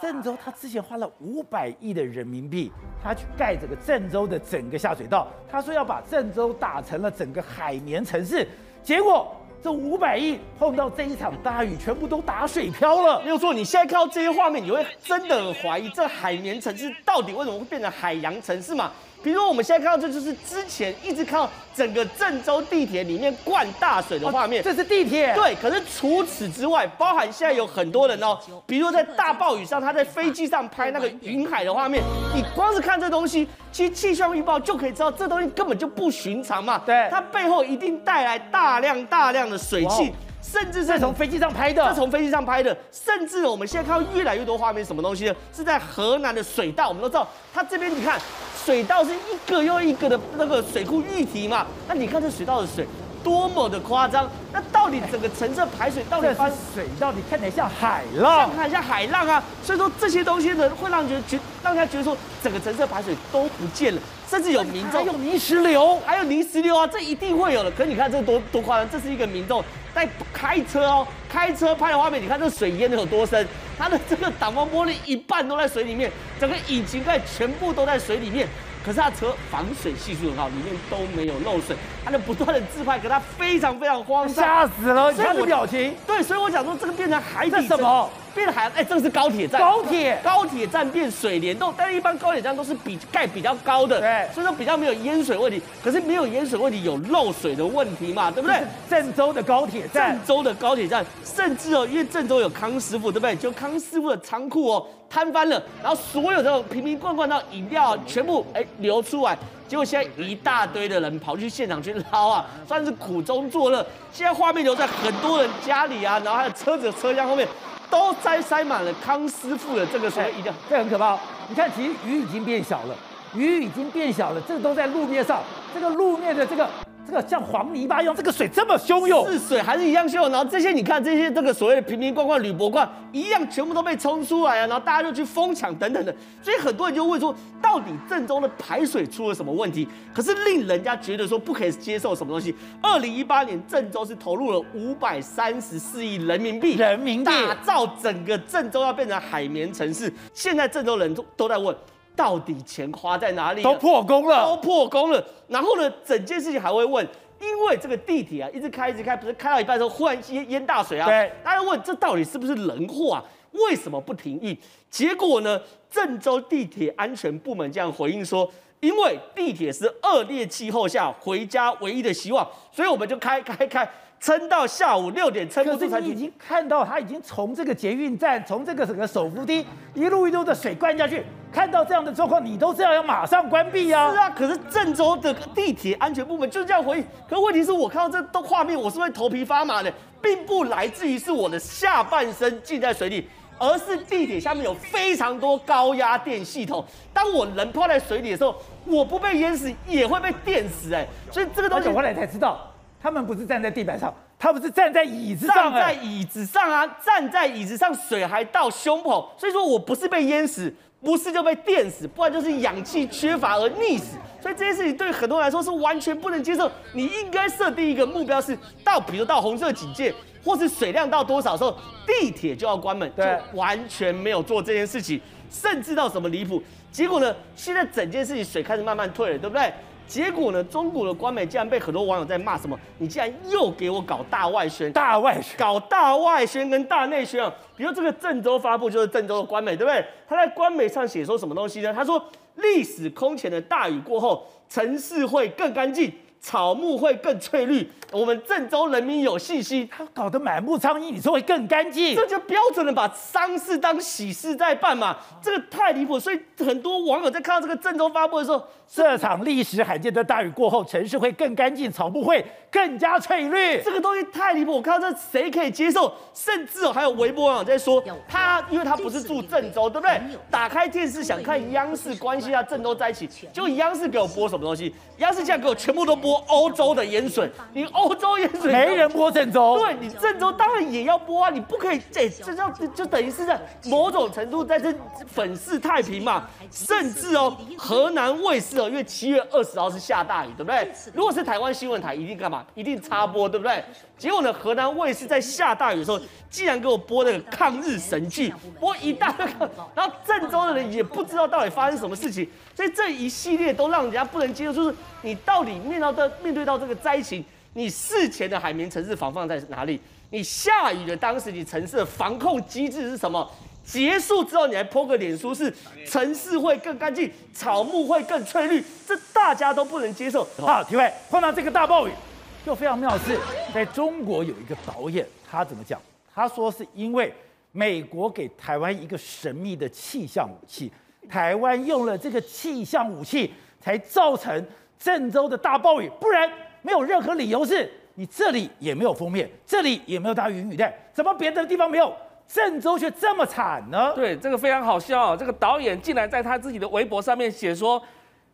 郑州他之前花了五百亿的人民币，他去盖这个郑州的整个下水道，他说要把郑州打成了整个海绵城市，结果这五百亿碰到这一场大雨，全部都打水漂了。没有错，你现在看到这些画面，你会真的很怀疑这海绵城市到底为什么会变成海洋城市吗？比如说我们现在看到，这就是之前一直看到整个郑州地铁里面灌大水的画面。这是地铁。对，可是除此之外，包含现在有很多人哦，比如说在大暴雨上，他在飞机上拍那个云海的画面，你光是看这东西，其实气象预报就可以知道，这东西根本就不寻常嘛。对，它背后一定带来大量大量的水汽。甚至是从飞机上拍的，是从飞机上拍的。甚至我们现在看到越来越多画面，什么东西呢？是在河南的水稻。我们都知道，它这边你看，水稻是一个又一个的那个水库淤堤嘛。那你看这水稻的水多么的夸张。那到底整个城市排水到底发水到底看起来像海浪，像看像海浪啊。所以说这些东西呢，会让觉得觉让大家觉得说，整个城市排水都不见了。甚至有民众还有泥石流，还有泥石流啊，这一定会有的。可是你看这多多夸张，这是一个民众在开车哦，开车拍的画面。你看这水淹的有多深，它的这个挡风玻璃一半都在水里面，整个引擎盖全部都在水里面。可是它车防水系数很好，里面都没有漏水。它能不断的自拍，可它非常非常慌张，吓死了！你看这表情。对，所以我想说这个变成海底什么？变海，哎，这个是高铁站，高铁高铁站变水帘洞，但是一般高铁站都是比盖比较高的，对，所以说比较没有淹水问题。可是没有淹水问题，有漏水的问题嘛，对不对？郑州的高铁站，郑州的高铁站，甚至哦，因为郑州有康师傅，对不对？就康师傅的仓库哦，瘫翻了，然后所有的瓶瓶罐罐到饮料全部哎流出来，结果现在一大堆的人跑去现场去捞啊，算是苦中作乐。现在画面留在很多人家里啊，然后还有车子车厢后面。都塞塞满了康师傅的这个水，一定这很可怕。你看，其实鱼已经变小了，鱼已经变小了，这个都在路面上，这个路面的这个。这个像黄泥巴一样，这个水这么汹涌，是水还是一样汹涌？然后这些你看，这些这个所谓的瓶瓶罐罐、铝箔罐一样，全部都被冲出来啊！然后大家就去疯抢等等的，所以很多人就问说，到底郑州的排水出了什么问题？可是令人家觉得说不可以接受什么东西。二零一八年郑州是投入了五百三十四亿人民币，人民币打造整个郑州要变成海绵城市。现在郑州人都都在问。到底钱花在哪里？都破功了，都破功了。然后呢，整件事情还会问，因为这个地铁啊，一直开一直开，不是开到一半的时候忽然淹淹大水啊？对，大家问这到底是不是人祸啊？为什么不停运？结果呢，郑州地铁安全部门这样回应说，因为地铁是恶劣气候下回家唯一的希望，所以我们就开开开。撑到下午六点，撑不住才。你已经看到他已经从这个捷运站，从这个整个手扶梯一路一路的水灌下去，看到这样的状况，你都知道要马上关闭啊！是啊，可是郑州的地铁安全部门就是这样回应。可问题是我看到这都画面，我是会头皮发麻的，并不来自于是我的下半身浸在水里，而是地铁下面有非常多高压电系统。当我人泡在水里的时候，我不被淹死也会被电死哎，所以这个东西我后来才知道。他们不是站在地板上，他们是站在椅子上。站在椅子上啊，站在椅子上，水还到胸口，所以说我不是被淹死，不是就被电死，不然就是氧气缺乏而溺死。所以这件事情对很多人来说是完全不能接受。你应该设定一个目标，是到比如到红色警戒，或是水量到多少时候，地铁就要关门，就完全没有做这件事情，甚至到什么离谱。结果呢，现在整件事情水开始慢慢退了，对不对？结果呢？中国的官媒竟然被很多网友在骂什么？你竟然又给我搞大外宣，大外宣，搞大外宣跟大内宣啊！比如这个郑州发布就是郑州的官媒，对不对？他在官媒上写说什么东西呢？他说历史空前的大雨过后，城市会更干净，草木会更翠绿，我们郑州人民有信心。他搞得满目疮痍，你说会更干净？这就标准的把丧事当喜事在办嘛，这个太离谱。所以很多网友在看到这个郑州发布的时候，这场历史罕见的大雨过后，城市会更干净，草木会更加翠绿。这个东西太离谱，我看到这谁可以接受？甚至哦，还有微博网友在说，他因为他不是住郑州，对不对？打开电视想看央视，关心一下郑州灾情，就央视给我播什么东西？央视现在给我全部都播。欧洲的淹水，你欧洲淹水没人播郑州，对你郑州当然也要播啊，你不可以这这叫就等于是在某种程度在这粉饰太平嘛，甚至哦，河南卫视哦，因为七月二十号是下大雨，对不对？如果是台湾新闻台，一定干嘛？一定插播，对不对？结果呢，河南卫视在下大雨的时候，竟然给我播那个抗日神剧，播一大堆，然后郑州的人也不知道到底发生什么事情，所以这一系列都让人家不能接受，就是你到底面到的面对到这个灾情，你事前的海绵城市防范在哪里？你下雨的当时你城市的防控机制是什么？结束之后你还 po 个脸书，是城市会更干净，草木会更翠绿，这大家都不能接受。好，体会碰到这个大暴雨。就非常妙的是，在中国有一个导演，他怎么讲？他说是因为美国给台湾一个神秘的气象武器，台湾用了这个气象武器，才造成郑州的大暴雨，不然没有任何理由是你这里也没有封面，这里也没有大云雨带，怎么别的地方没有，郑州却这么惨呢？对，这个非常好笑啊！这个导演竟然在他自己的微博上面写说：“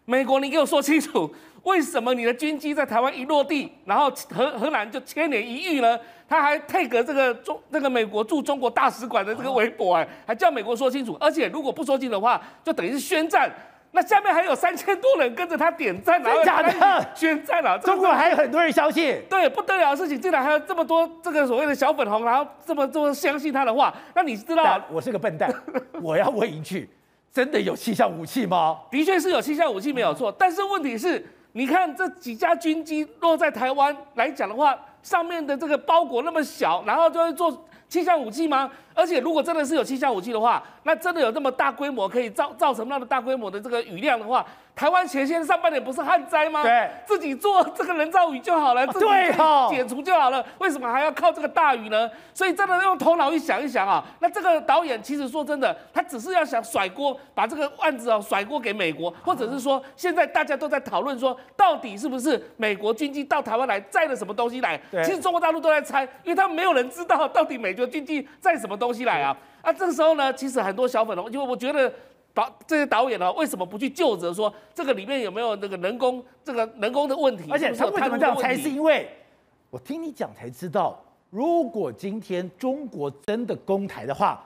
美国，你给我说清楚。”为什么你的军机在台湾一落地，然后荷荷兰就千年一遇呢？他还 take 这个中那个美国驻中国大使馆的这个微博哎，还叫美国说清楚。而且如果不说清楚的话，就等于是宣战。那下面还有三千多人跟着他点赞，真的假的？宣战了。中国还有很多人相信，对，不得了的事情，竟然还有这么多这个所谓的小粉红，然后这么这么相信他的话。那你知道，我是个笨蛋，我要问一句：真的有气象武器吗？的确是有气象武器没有错，但是问题是。你看这几架军机落在台湾来讲的话，上面的这个包裹那么小，然后就会做气象武器吗？而且如果真的是有气象武器的话，那真的有这么大规模可以造造成那么大规模的这个雨量的话，台湾前线上半年不是旱灾吗？对，自己做这个人造雨就好了，自己解除就好了，为什么还要靠这个大雨呢？所以真的用头脑一想一想啊，那这个导演其实说真的，他只是要想甩锅，把这个案子啊甩锅给美国，或者是说现在大家都在讨论说，到底是不是美国军机到台湾来载了什么东西来？对，其实中国大陆都在猜，因为他们没有人知道到底美国军机载什么东西来啊。啊，这个时候呢，其实很多小粉红，因为我觉得。导这些导演呢，为什么不去就责说这个里面有没有那个人工这个人工的问题？而且他为什么这样猜？是因为我听你讲才知道，如果今天中国真的攻台的话。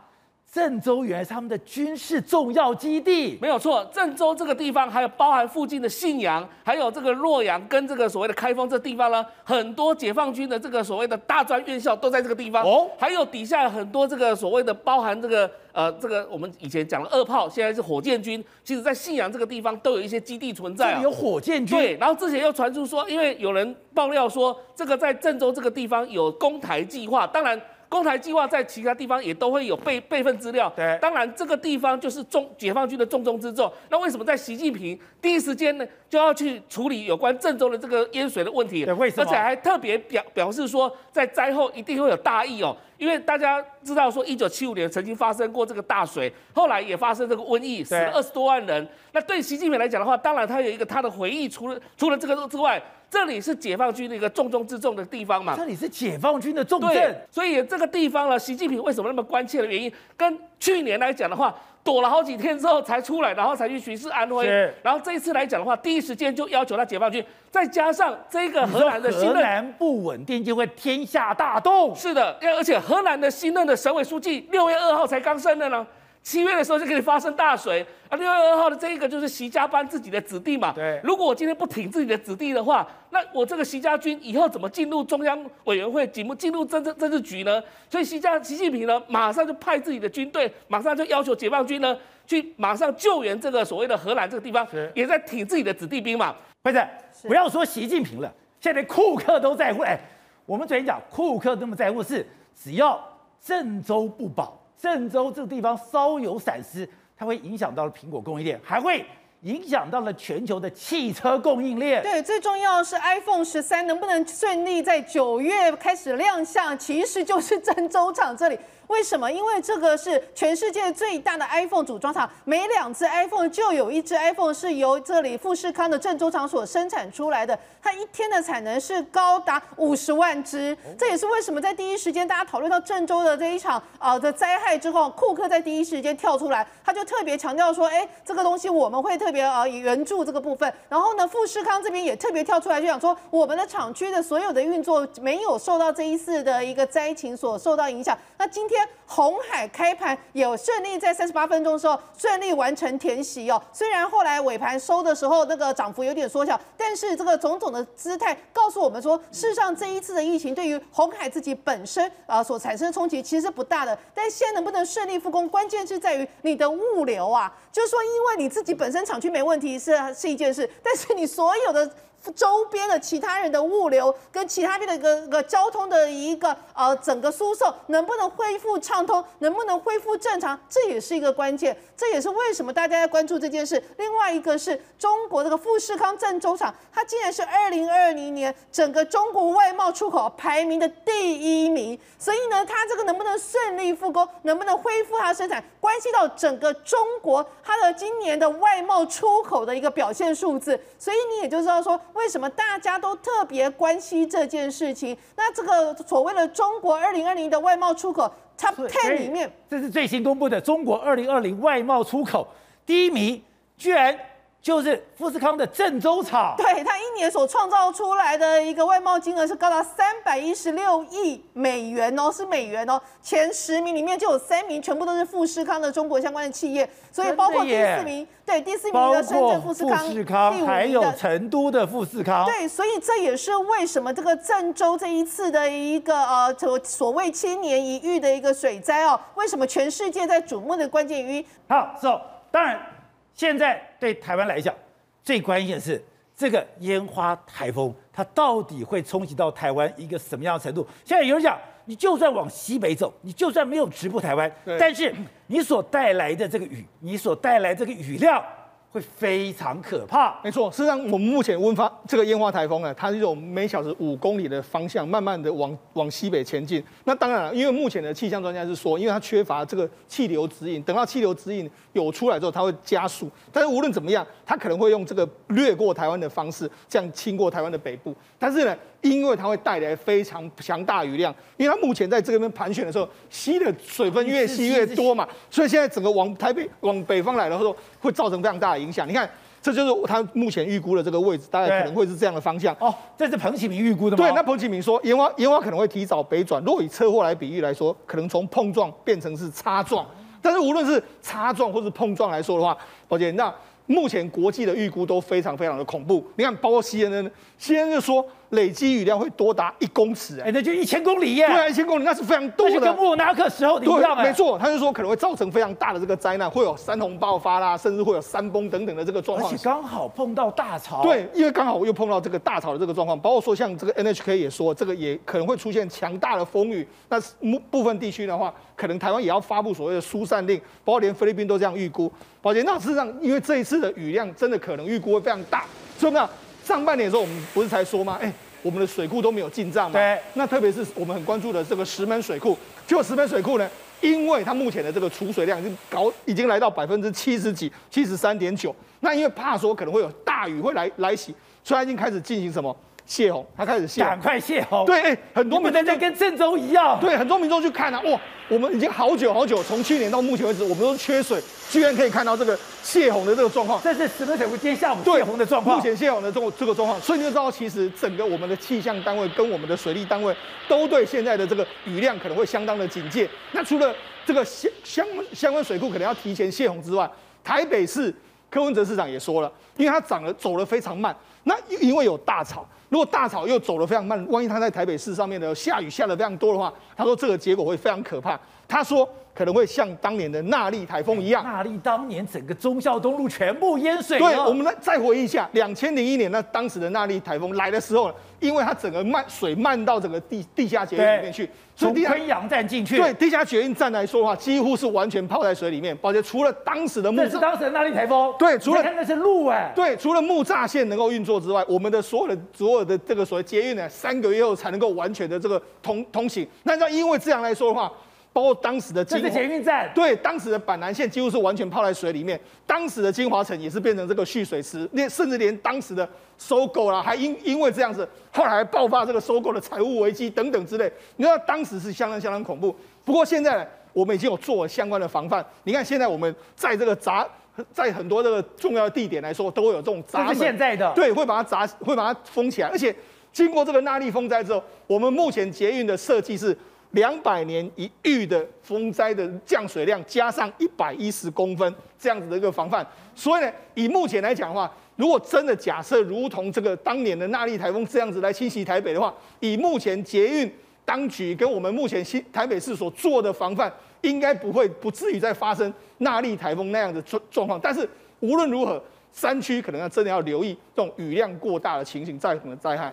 郑州原来是他们的军事重要基地，没有错。郑州这个地方，还有包含附近的信阳，还有这个洛阳跟这个所谓的开封这地方呢，很多解放军的这个所谓的大专院校都在这个地方。哦，还有底下很多这个所谓的包含这个呃这个我们以前讲的二炮，现在是火箭军，其实在信阳这个地方都有一些基地存在。有火箭军。对，然后之前又传出说，因为有人爆料说，这个在郑州这个地方有攻台计划，当然。攻台计划在其他地方也都会有备备份资料。对，当然这个地方就是重解放军的重中之重。那为什么在习近平第一时间呢就要去处理有关郑州的这个淹水的问题？对，为什么？而且还特别表表示说，在灾后一定会有大疫哦。因为大家知道说，一九七五年曾经发生过这个大水，后来也发生这个瘟疫，死了二十多万人。那对习近平来讲的话，当然他有一个他的回忆，除了除了这个之外。这里是解放军的一个重中之重的地方嘛？这里是解放军的重镇，所以这个地方呢，习近平为什么那么关切的原因，跟去年来讲的话，躲了好几天之后才出来，然后才去巡视安徽。然后这一次来讲的话，第一时间就要求他解放军，再加上这个荷兰的新任，荷兰不稳定就会天下大动。是的，而且荷兰的新任的省委书记六月二号才刚升任呢。七月的时候就可以发生大水啊！六月二号的这一个就是习家班自己的子弟嘛。对。如果我今天不挺自己的子弟的话，那我这个习家军以后怎么进入中央委员会，怎么进入政治政治局呢？所以习家习近平呢，马上就派自己的军队，马上就要求解放军呢，去马上救援这个所谓的荷兰这个地方，也在挺自己的子弟兵嘛。不是，不要说习近平了，现在连库克都在乎。哎，我们昨天讲库克那么在乎是，只要郑州不保。郑州这个地方稍有闪失，它会影响到苹果供应链，还会影响到了全球的汽车供应链。对，最重要的是 iPhone 十三能不能顺利在九月开始亮相，其实就是郑州厂这里。为什么？因为这个是全世界最大的 iPhone 组装厂，每两只 iPhone 就有一只 iPhone 是由这里富士康的郑州厂所生产出来的。它一天的产能是高达五十万只，这也是为什么在第一时间大家讨论到郑州的这一场啊的灾害之后，库克在第一时间跳出来，他就特别强调说，哎，这个东西我们会特别啊援助这个部分。然后呢，富士康这边也特别跳出来，就想说我们的厂区的所有的运作没有受到这一次的一个灾情所受到影响。那今天。红海开盘有顺利在三十八分钟的时候顺利完成填息哦，虽然后来尾盘收的时候那个涨幅有点缩小，但是这个种种的姿态告诉我们说，事实上这一次的疫情对于红海自己本身啊所产生的冲击其实不大的，但现在能不能顺利复工，关键是在于你的物流啊，就是说因为你自己本身厂区没问题是是一件事，但是你所有的。周边的其他人的物流跟其他边的一个个交通的一个呃整个输送能不能恢复畅通，能不能恢复正常，这也是一个关键，这也是为什么大家在关注这件事。另外一个是中国这个富士康郑州厂，它竟然是二零二零年整个中国外贸出口排名的第一名，所以呢，它这个能不能顺利复工，能不能恢复它生产，关系到整个中国它的今年的外贸出口的一个表现数字，所以你也就知道说。为什么大家都特别关心这件事情？那这个所谓的中国二零二零的外贸出口 Top Ten 里面，这是最新公布的中国二零二零外贸出口第一名，居然。就是富士康的郑州厂，对，它一年所创造出来的一个外贸金额是高达三百一十六亿美元哦，是美元哦。前十名里面就有三名全部都是富士康的中国相关的企业，所以包括第四名，对，第四名的深圳富士康，富士康第五名还有成都的富士康，对，所以这也是为什么这个郑州这一次的一个呃所所谓千年一遇的一个水灾哦，为什么全世界在瞩目的关键原因？好，是哦，当然。现在对台湾来讲，最关键的是这个烟花台风，它到底会冲击到台湾一个什么样的程度？现在有人讲，你就算往西北走，你就算没有直扑台湾，但是你所带来的这个雨，你所带来这个雨量。会非常可怕，没错。事实上，我们目前温发这个烟花台风啊，它是用每小时五公里的方向，慢慢的往往西北前进。那当然了，因为目前的气象专家是说，因为它缺乏这个气流指引，等到气流指引有出来之后，它会加速。但是无论怎么样，它可能会用这个掠过台湾的方式，这样经过台湾的北部。但是呢，因为它会带来非常强大雨量，因为它目前在这边盘旋的时候，吸的水分越吸越多嘛，所以现在整个往台北往北方来的时候，会造成非常大的影响。你看，这就是他目前预估的这个位置，大概可能会是这样的方向。哦，这是彭启明预估的吗？对，那彭启明说，烟花烟花可能会提早北转。如果以车祸来比喻来说，可能从碰撞变成是擦撞。但是无论是擦撞或是碰撞来说的话，宝杰，那目前国际的预估都非常非常的恐怖。你看，包括 CNN，CNN 就说。累积雨量会多达一公尺，哎，那就一千公里耶！对啊，一千公里那是非常多的。跟莫拉克时候一样，没错，他就说可能会造成非常大的这个灾难，会有山洪爆发啦，甚至会有山崩等等的这个状况。而且刚好碰到大潮。对，因为刚好又碰到这个大潮的这个状况，包括说像这个 NHK 也说，这个也可能会出现强大的风雨。那部分地区的话，可能台湾也要发布所谓的疏散令，包括连菲律宾都这样预估。宝杰，那事实上，因为这一次的雨量真的可能预估会非常大，所以呢，上半年的时候我们不是才说吗？哎。我们的水库都没有进账嘛？对。那特别是我们很关注的这个石门水库，结果石门水库呢，因为它目前的这个储水量已经高，已经来到百分之七十几，七十三点九。那因为怕说可能会有大雨会来来袭，所以它已经开始进行什么泄洪，它开始泄。赶快泄洪。对，哎，很多民众在跟郑州一样。对，很多民众去看啊，哇，我们已经好久好久，从去年到目前为止，我们都缺水。居然可以看到这个泄洪的这个状况，这是石门水库今天下午泄洪的状况。目前泄洪的这个这个状况，所以你就知道，其实整个我们的气象单位跟我们的水利单位都对现在的这个雨量可能会相当的警戒。那除了这个相相相关水库可能要提前泄洪之外，台北市柯文哲市长也说了，因为他涨了走得非常慢，那因为有大潮，如果大潮又走得非常慢，万一他在台北市上面的下雨下的非常多的话，他说这个结果会非常可怕。他说。可能会像当年的纳莉台风一样。纳莉当年整个忠孝东路全部淹水。对，我们来再回忆一下，两千零一年那当时的纳莉台风来的时候，因为它整个漫水漫到整个地地下捷运里面去，从昆阳站进去。对，地下捷运站来说的话，几乎是完全泡在水里面。抱歉，除了当时的木，这是当时的纳莉台风。对，除了看那是路哎。对，除了木栅线能够运作之外，我们的所有的所有的这个所谓捷运呢，三个月后才能够完全的这个通通行。那要因为这样来说的话。包括当时的这是捷运站，对，当时的板南线几乎是完全泡在水里面。当时的金华城也是变成这个蓄水池，连甚至连当时的收购啦，还因因为这样子，后来爆发这个收购的财务危机等等之类。你知道当时是相当相当恐怖。不过现在我们已经有做了相关的防范。你看现在我们在这个闸，在很多这个重要的地点来说，都会有这种闸门。是现在的，对，会把它闸，会把它封起来。而且经过这个纳利风灾之后，我们目前捷运的设计是。两百年一遇的风灾的降水量，加上一百一十公分这样子的一个防范，所以呢，以目前来讲的话，如果真的假设如同这个当年的纳莉台风这样子来侵袭台北的话，以目前捷运当局跟我们目前新台北市所做的防范，应该不会不至于再发生纳莉台风那样的状状况。但是无论如何，山区可能要真的要留意这种雨量过大的情形造成的灾害。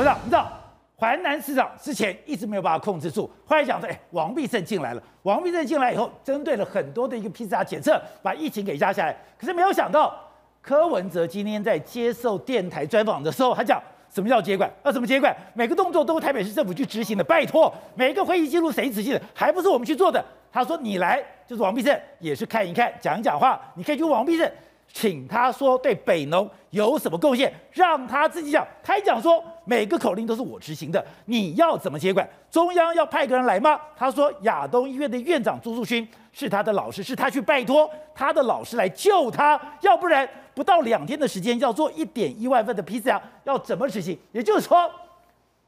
董事长，你知道淮南市长之前一直没有办法控制住，后来讲说，哎，王必胜进来了。王必胜进来以后，针对了很多的一个 PCR 检测，把疫情给压下来。可是没有想到，柯文哲今天在接受电台专访的时候，他讲什么叫接管？要怎么接管？每个动作都是台北市政府去执行的，拜托，每一个会议记录谁执行的？还不是我们去做的？他说你来就是王必胜，也是看一看，讲一讲话，你可以去王必胜。请他说对北农有什么贡献，让他自己讲。他一讲说每个口令都是我执行的，你要怎么接管？中央要派个人来吗？他说亚东医院的院长朱树勋是他的老师，是他去拜托他的老师来救他，要不然不到两天的时间要做一点一万份的 PCR，要怎么执行？也就是说，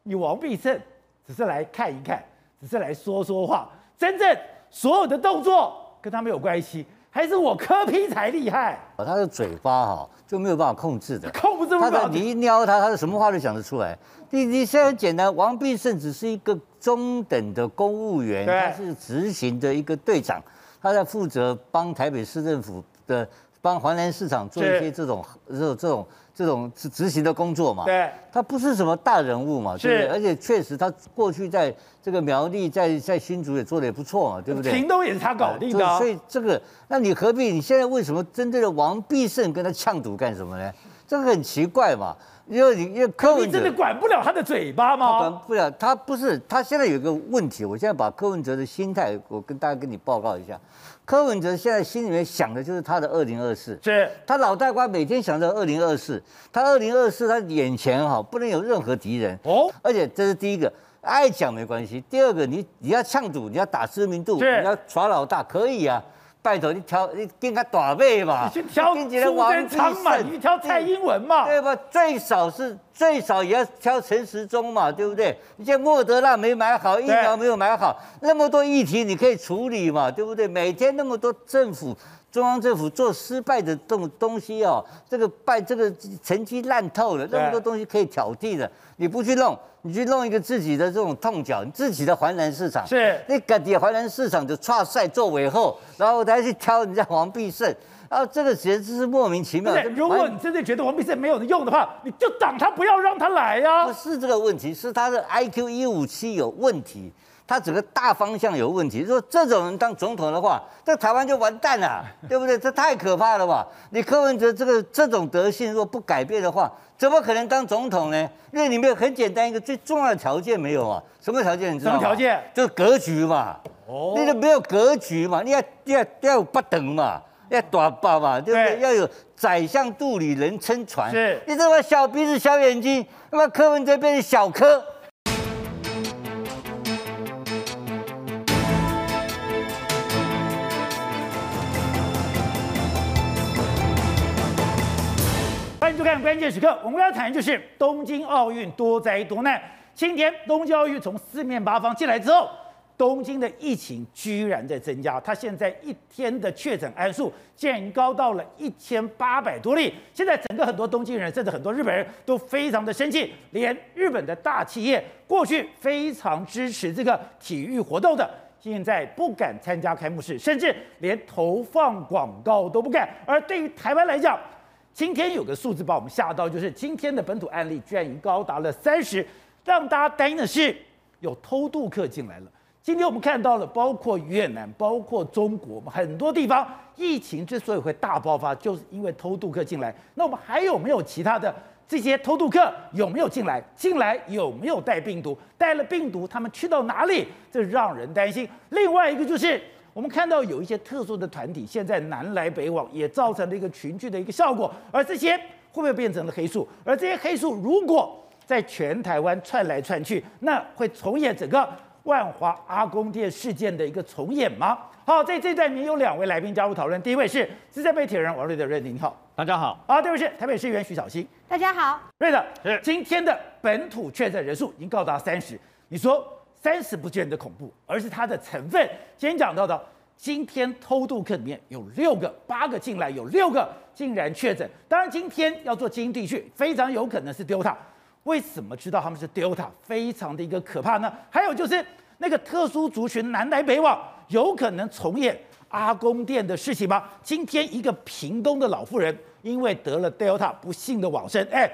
你王必胜只是来看一看，只是来说说话，真正所有的动作跟他没有关系。还是我柯 P 才厉害，他的嘴巴哈就没有办法控制的，控制不住。他的你一撩他，他的什么话都讲得出来。你你现在很简单，王必胜只是一个中等的公务员，他是执行的一个队长，他在负责帮台北市政府的帮华南市场做一些这种这种这种。这种执执行的工作嘛，对，他不是什么大人物嘛，对不对？而且确实他过去在这个苗栗，在在新竹也做的也不错嘛，对不对？屏东也是他搞定的，所以这个，那你何必？你现在为什么针对着王必胜跟他呛赌干什么呢？这个很奇怪嘛，因为你因为柯文哲真的管不了他的嘴巴吗？管不了，他不是，他现在有一个问题，我现在把柯文哲的心态，我跟大家跟你报告一下。柯文哲现在心里面想的就是他的二零二四，是他脑袋瓜每天想着二零二四，他二零二四他眼前哈不能有任何敌人哦，而且这是第一个，爱讲没关系，第二个你你要呛赌，你要打知名度，你要耍老大可以啊。拜托你挑你跟他打背嘛，你去挑苏贞昌嘛，你去挑蔡英文嘛，对吧？最少是最少也要挑陈时中嘛，对不对？你像莫德纳没买好，疫苗没有买好，那么多议题你可以处理嘛，对不对？每天那么多政府。中央政府做失败的东东西哦，这个败这个成绩烂透了，那么多东西可以挑剔的，你不去弄，你去弄一个自己的这种痛脚，你自己的华南市场，是，你搞点华南市场就差赛做尾后，然后再去挑人家王必胜，然后这个简直是莫名其妙。如果你真的觉得王必胜没有用的话，你就挡他，不要让他来呀、啊。不是这个问题，是他的 IQ 一五七有问题。他整个大方向有问题，如果这种人当总统的话，这台湾就完蛋了，对不对？这太可怕了吧？你柯文哲这个这种德性，如果不改变的话，怎么可能当总统呢？因为里面很简单一个最重要的条件没有啊？什么条件？你知道吗？什么条件？就是格局嘛。哦。你就没有格局嘛？你要要要有不等嘛，要短把嘛，对不对？对要有宰相肚里能撑船。是。你这么小鼻子小眼睛，那么柯文哲变成小柯。欢迎收看关键时刻，我们要谈的就是东京奥运多灾多难。今天东京奥运从四面八方进来之后，东京的疫情居然在增加，它现在一天的确诊案数竟然高到了一千八百多例。现在整个很多东京人，甚至很多日本人都非常的生气，连日本的大企业过去非常支持这个体育活动的，现在不敢参加开幕式，甚至连投放广告都不敢。而对于台湾来讲，今天有个数字把我们吓到，就是今天的本土案例居然已经高达了三十，让大家担心的是有偷渡客进来了。今天我们看到了，包括越南、包括中国，我们很多地方疫情之所以会大爆发，就是因为偷渡客进来。那我们还有没有其他的这些偷渡客有没有进来？进来有没有带病毒？带了病毒，他们去到哪里？这让人担心。另外一个就是，我们看到有一些特殊的团体现在南来北往，也造成了一个群聚的一个效果。而这些会不会变成了黑数？而这些黑数如果在全台湾窜来窜去，那会重演整个。万华阿公店事件的一个重演吗？好，在这段里面有两位来宾加入讨论。第一位是资深媒体人王瑞德，瑞德你好，大家好。好，第二位是台北市议员徐小新，大家好。瑞德，是今天的本土确诊人数已经高达三十，你说三十不见得恐怖，而是它的成分。今天讲到的，今天偷渡客里面有六个，八个进来有六个竟然确诊。当然，今天要做基因地区，非常有可能是 Delta。为什么知道他们是 Delta，非常的一个可怕呢？还有就是那个特殊族群南来北往，有可能重演阿公店的事情吗？今天一个屏东的老妇人因为得了 Delta，不幸的往生。哎，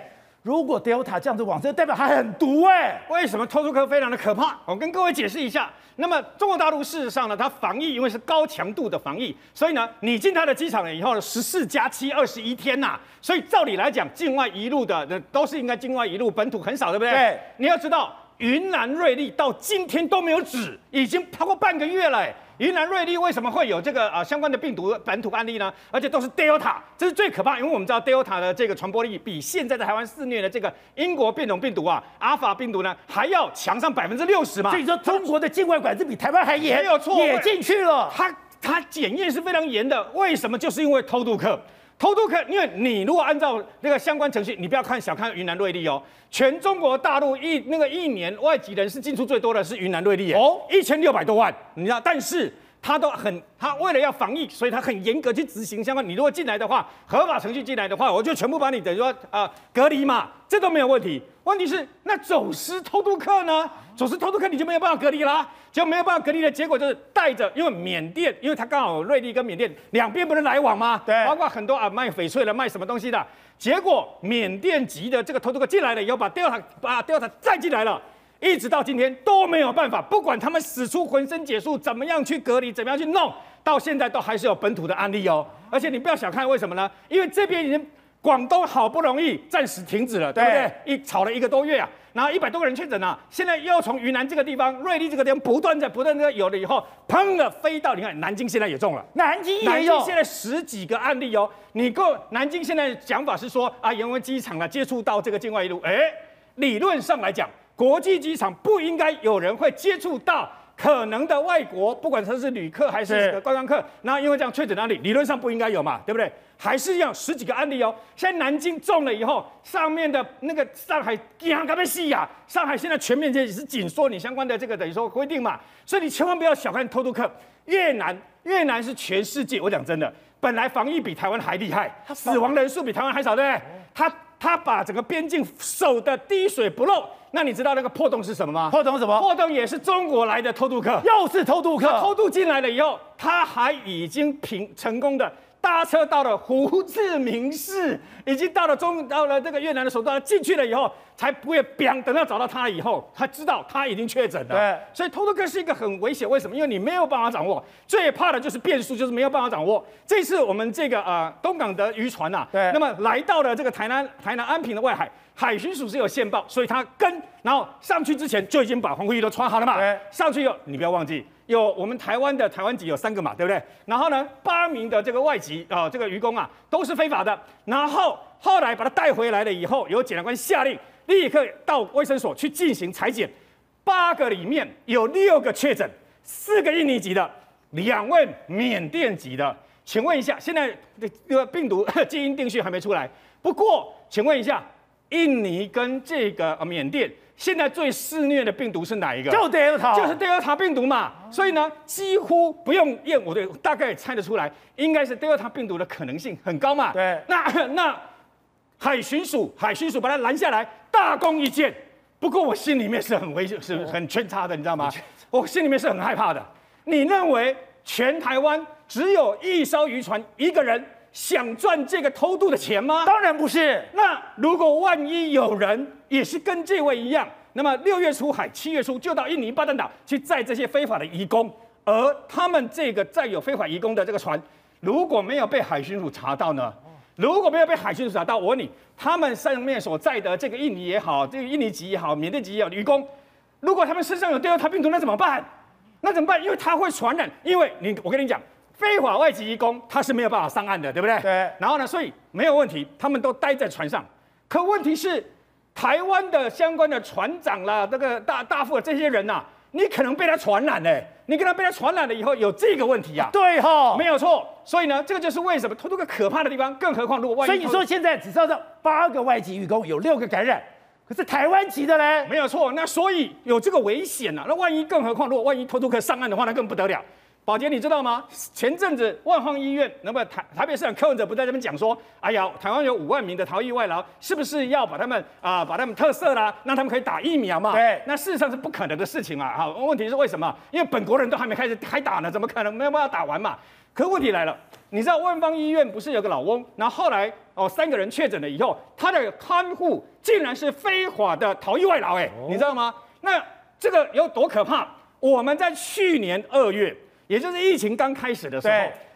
如果 Delta 这样子往生，代表它很毒哎。为什么偷渡客非常的可怕？我跟各位解释一下。那么中国大陆事实上呢，它防疫因为是高强度的防疫，所以呢，你进它的机场了以后呢，十四加七二十一天呐、啊，所以照理来讲，境外一路的那都是应该境外一路，本土很少，对不对？对。你要知道，云南瑞丽到今天都没有止，已经超过半个月了。云南瑞丽为什么会有这个啊相关的病毒本土案例呢？而且都是 Delta，这是最可怕，因为我们知道 Delta 的这个传播力比现在的台湾肆虐的这个英国变种病毒啊，阿法病毒呢还要强上百分之六十嘛。所以说中国的境外管制比台湾还严，没有错，也进去了。它它检验是非常严的，为什么？就是因为偷渡客。偷渡客，因为你如果按照那个相关程序，你不要看小看云南瑞丽哦，全中国大陆一那个一年外籍人士进出最多的是云南瑞丽哦，一千六百多万，你知道，但是他都很，他为了要防疫，所以他很严格去执行相关。你如果进来的话，合法程序进来的话，我就全部把你等于说啊、隔离嘛，这都没有问题。问题是那走私偷渡客呢？走私偷渡客你就没有办法隔离啦。就没有办法隔离的结果就是带着，因为缅甸，因为他刚好瑞丽跟缅甸两边不能来往嘛，对，包括很多啊卖翡翠的、卖什么东西的，结果缅甸籍的这个偷渡客进来了以后，把 Delta 把 Delta 再进来了，一直到今天都没有办法，不管他们使出浑身解数，怎么样去隔离，怎么样去弄，到现在都还是有本土的案例哦。而且你不要小看为什么呢？因为这边已经广东好不容易暂时停止了，对不对？一吵了一个多月啊。然后一百多个人确诊了，现在又从云南这个地方、瑞丽这个地方不断在不断的有了以后，砰的飞到你看南京，现在也中了，南京也有，南京现在十几个案例哦。你够南京现在讲法是说啊，因为机场啊接触到这个境外一路，哎，理论上来讲，国际机场不应该有人会接触到。可能的外国，不管他是旅客还是观光客，那因为这样确诊案例，理论上不应该有嘛，对不对？还是一样十几个案例哦。现在南京中了以后，上面的那个上海银行被吸呀，上海现在全面也是紧缩你相关的这个等于说规定嘛，所以你千万不要小看偷渡客。越南，越南是全世界，我讲真的，本来防疫比台湾还厉害，死亡人数比台湾还少，对不对？他他把整个边境守得滴水不漏。那你知道那个破洞是什么吗？破洞什么？破洞也是中国来的偷渡客，又是偷渡客。偷渡进来了以后，他还已经平成功的。搭车到了胡志明市，已经到了中到了这个越南的首都，进去了以后才不会砰，等到找到他以后，他知道他已经确诊了。对，所以偷渡客是一个很危险，为什么？因为你没有办法掌握，最怕的就是变数，就是没有办法掌握。这次我们这个呃东港的渔船呐、啊，对，那么来到了这个台南台南安平的外海，海巡署是有线报，所以他跟然后上去之前就已经把防护衣都穿好了嘛。对，上去以后你不要忘记。有我们台湾的台湾籍有三个嘛，对不对？然后呢，八名的这个外籍啊、这个渔工啊，都是非法的。然后后来把他带回来了以后，由检察官下令立刻到卫生所去进行裁检，八个里面有六个确诊，四个印尼籍的，两位缅甸籍的。请问一下，现在这个病毒 基因定序还没出来。不过，请问一下，印尼跟这个缅甸。现在最肆虐的病毒是哪一个？就德尔塔，就是德尔塔病毒嘛。所以呢，几乎不用验，我的大概猜得出来，应该是德尔塔病毒的可能性很高嘛。对，那 那海巡署，海巡署把它拦下来，大功一件。不过我心里面是很危险，是很圈叉的，你知道吗？我心里面是很害怕的。你认为全台湾只有一艘渔船，一个人想赚这个偷渡的钱吗？当然不是。那如果万一有人也是跟这位一样，那么六月出海，七月初就到印尼巴淡岛去载这些非法的移工，而他们这个载有非法移工的这个船，如果没有被海巡署查到呢？如果没有被海巡署查到，我问你，他们上面所载的这个印尼也好，这个印尼籍也好，缅甸籍也好，渔工，如果他们身上有德尔塔病毒，那怎么办？那怎么办？因为他会传染，因为你，我跟你讲，非法外籍移工他是没有办法上岸的，对不对？对。然后呢，所以没有问题，他们都待在船上。可问题是，台湾的相关的船长啦，这个大大副这些人呐、啊，你可能被他传染嘞。你跟他被他传染了以后，有这个问题呀、啊？对哈，没有错。所以呢，这个就是为什么偷渡个可怕的地方。更何况，如果万一……所以你说现在只知道八个外籍渔工有六个感染。可是台湾籍的嘞，没有错。那所以有这个危险呐、啊。那万一，更何况，如果万一偷渡客上岸的话，那更不得了。宝杰，你知道吗？前阵子万方医院，那么台台北市长柯文哲不在这边讲说，哎呀，台湾有五万名的逃逸外劳，是不是要把他们啊、呃，把他们特赦啦，让他们可以打疫苗嘛？对。那事实上是不可能的事情啊。好，问题是为什么？因为本国人都还没开始开打呢，怎么可能没有办法打完嘛？可问题来了，你知道万方医院不是有个老翁，然后后来哦三个人确诊了以后，他的看护竟然是非法的逃逸外劳，哎，你知道吗？那这个有多可怕？我们在去年二月。也就是疫情刚开始的时候，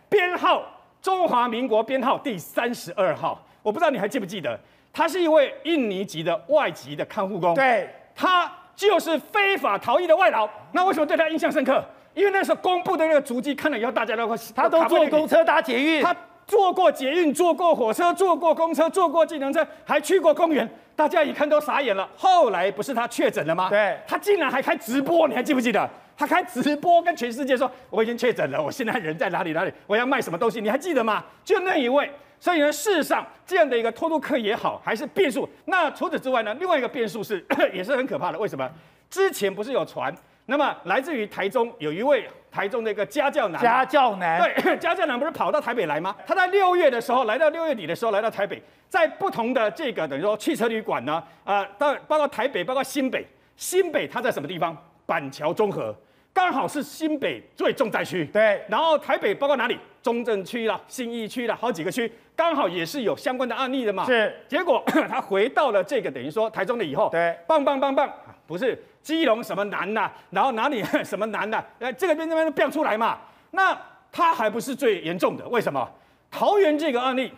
编号中华民国编号第三十二号，我不知道你还记不记得，他是一位印尼籍的外籍的看护工，对，他就是非法逃逸的外劳。那为什么对他印象深刻？因为那时候公布的那个足迹，看了以后大家都会，他都坐公车搭捷运，他坐过捷运，坐过火车，坐过公车，坐过计程车，还去过公园，大家一看都傻眼了。后来不是他确诊了吗？对，他竟然还开直播，你还记不记得？他开直播跟全世界说，我已经确诊了，我现在人在哪里哪里，我要卖什么东西，你还记得吗？就那一位。所以呢，事实上这样的一个偷渡客也好，还是变数。那除此之外呢，另外一个变数是 也是很可怕的。为什么？之前不是有传，那么来自于台中有一位台中的一个家教男，家教男，对，家教男不是跑到台北来吗？他在六月的时候来到六月底的时候来到台北，在不同的这个等于说汽车旅馆呢，啊、呃，到包括台北，包括新北，新北他在什么地方？板桥中和。刚好是新北最重灾区，对，然后台北包括哪里？中正区啦、新义区啦，好几个区，刚好也是有相关的案例的嘛。是，结果 他回到了这个等于说台中了以后，对，棒棒棒棒，不是基隆什么南呐、啊，然后哪里 什么南呐、啊，呃，这个边这边都变出来嘛。那他还不是最严重的，为什么？桃园这个案例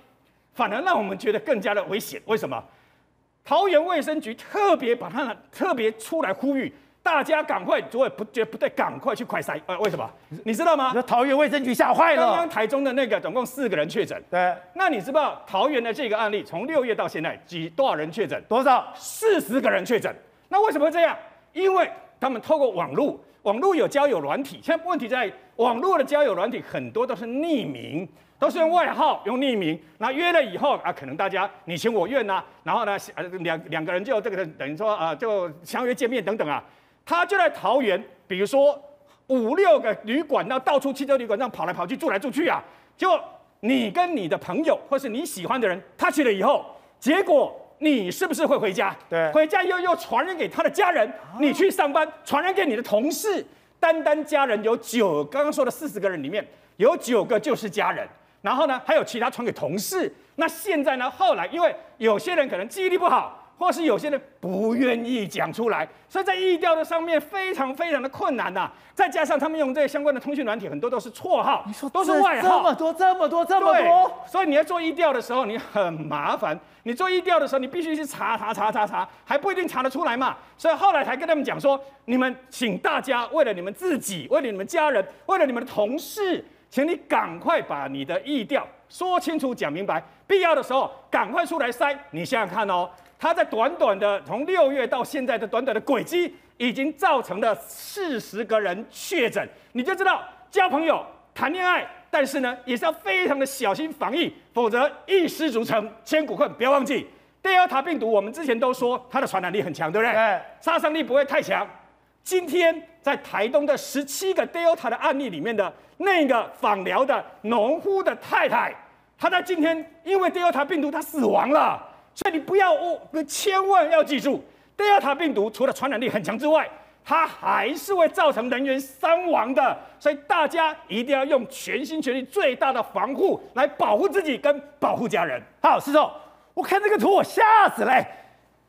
反而让我们觉得更加的危险，为什么？桃园卫生局特别把它特别出来呼吁。大家赶快，如果不觉得不对，赶快去快筛。呃，为什么？你知道吗？桃园卫生局吓坏了。刚刚台中的那个总共四个人确诊。对。那你知道桃园的这个案例，从六月到现在几多少人确诊？多少？四十个人确诊。那为什么会这样？因为他们透过网络，网络有交友软体。现在问题在网络的交友软体很多都是匿名，都是用外号用匿名。那约了以后啊，可能大家你情我愿呐、然后呢，两两个人就这个等于说啊，就相约见面等等啊。他就在桃园，比如说五六个旅馆，那到处汽车旅馆这样跑来跑去，住来住去啊。就你跟你的朋友或是你喜欢的人，他去了以后，结果你是不是会回家？对，回家又又传染给他的家人。你去上班，传染给你的同事。单单家人有九，刚刚说的四十个人里面有九个就是家人。然后呢，还有其他传给同事。那现在呢？后来因为有些人可能记忆力不好。或是有些人不愿意讲出来，所以在意调的上面非常非常的困难呐、啊。再加上他们用这些相关的通讯软体，很多都是绰号，你说都是外号，这么多这么多这么多，所以你要做意调的时候，你很麻烦。你做意调的时候，你必须去查查查查查，还不一定查得出来嘛。所以后来才跟他们讲说，你们请大家为了你们自己，为了你们家人，为了你们的同事，请你赶快把你的意调说清楚、讲明白，必要的时候赶快出来塞。你想想看哦。他在短短的从六月到现在的短短的轨迹，已经造成了四十个人确诊，你就知道交朋友、谈恋爱，但是呢，也是要非常的小心防疫，否则一失足成千古恨。不要忘记，Delta 病毒，我们之前都说它的传染力很强，对不对？对。杀伤力不会太强。今天在台东的十七个 Delta 的案例里面的那个访疗的农夫的太太，她在今天因为 Delta 病毒她死亡了。所以你不要哦，千万要记住德尔塔病毒除了传染力很强之外，它还是会造成人员伤亡的。所以大家一定要用全心全力、最大的防护来保护自己跟保护家人。好，施总，我看这个图我吓死了，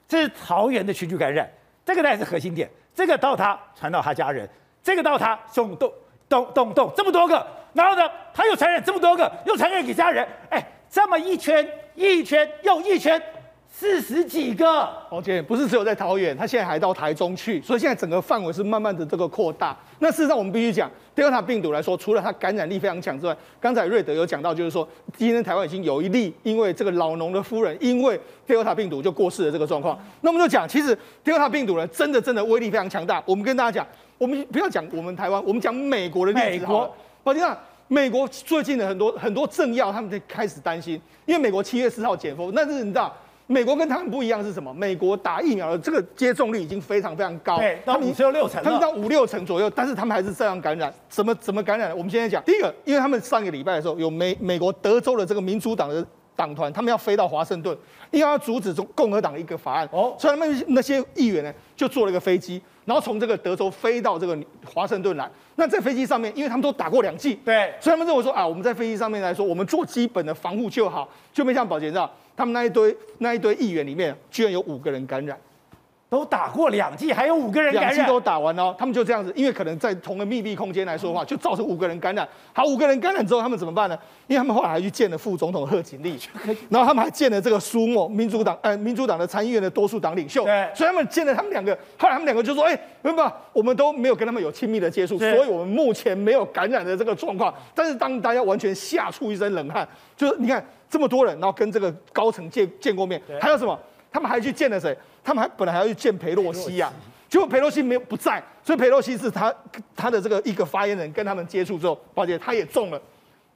这是桃园的群聚感染，这个才是核心点。这个到他传到他家人，这个到他送动动动动这么多个，然后呢，他又传染这么多个，又传染给家人，哎，这么一圈一圈又一圈，四十几个。宝杰不是只有在桃园，他现在还到台中去，所以现在整个范围是慢慢的这个扩大。那事实上我们必须讲，Delta 病毒来说，除了它感染力非常强之外，刚才瑞德有讲到，就是说今天台湾已经有一例因为这个老农的夫人因为 Delta 病毒就过世的这个状况。那我们就讲，其实 Delta 病毒呢，真的真的威力非常强大。我们跟大家讲，我们不要讲我们台湾，我们讲美国的例子。美国，宝杰啊，美国最近的很多很多政要他们在开始担心，因为美国七月四号解封，但是你知道。美国跟他们不一样是什么？美国打疫苗的这个接种率已经非常非常高，对，到五六六成，他们到五六成左右，但是他们还是这样感染。怎么怎么感染？我们现在讲，第一个，因为他们上个礼拜的时候，有美美国德州的这个民主党的党团，他们要飞到华盛顿，因为要阻止中共和党的一个法案，哦，所以他们那些议员呢，就坐了一个飞机，然后从这个德州飞到这个华盛顿来。那在飞机上面，因为他们都打过两剂，对，所以他们认为说啊，我们在飞机上面来说，我们做基本的防护就好，就没像宝杰这样。他们那一堆那一堆议员里面，居然有五个人感染，都打过两剂，还有五个人感染，两剂都打完了，他们就这样子，因为可能在同个密闭空间来说的话，就造成五个人感染。好，五个人感染之后，他们怎么办呢？因为他们后来还去见了副总统贺锦丽，然后他们还见了这个苏莫民主党，呃，民主党的参议院的多数党领袖。对，所以他们见了他们两个，后来他们两个就说，哎，没有，我们都没有跟他们有亲密的接触，所以我们目前没有感染的这个状况。但是当大家完全吓出一身冷汗，就是你看。这么多人，然后跟这个高层见见过面，还有什么？他们还去见了谁？他们还本来还要去见裴洛西呀，结果裴洛西没有不在，所以裴洛西是他他的这个一个发言人跟他们接触之后，发现，他也中了，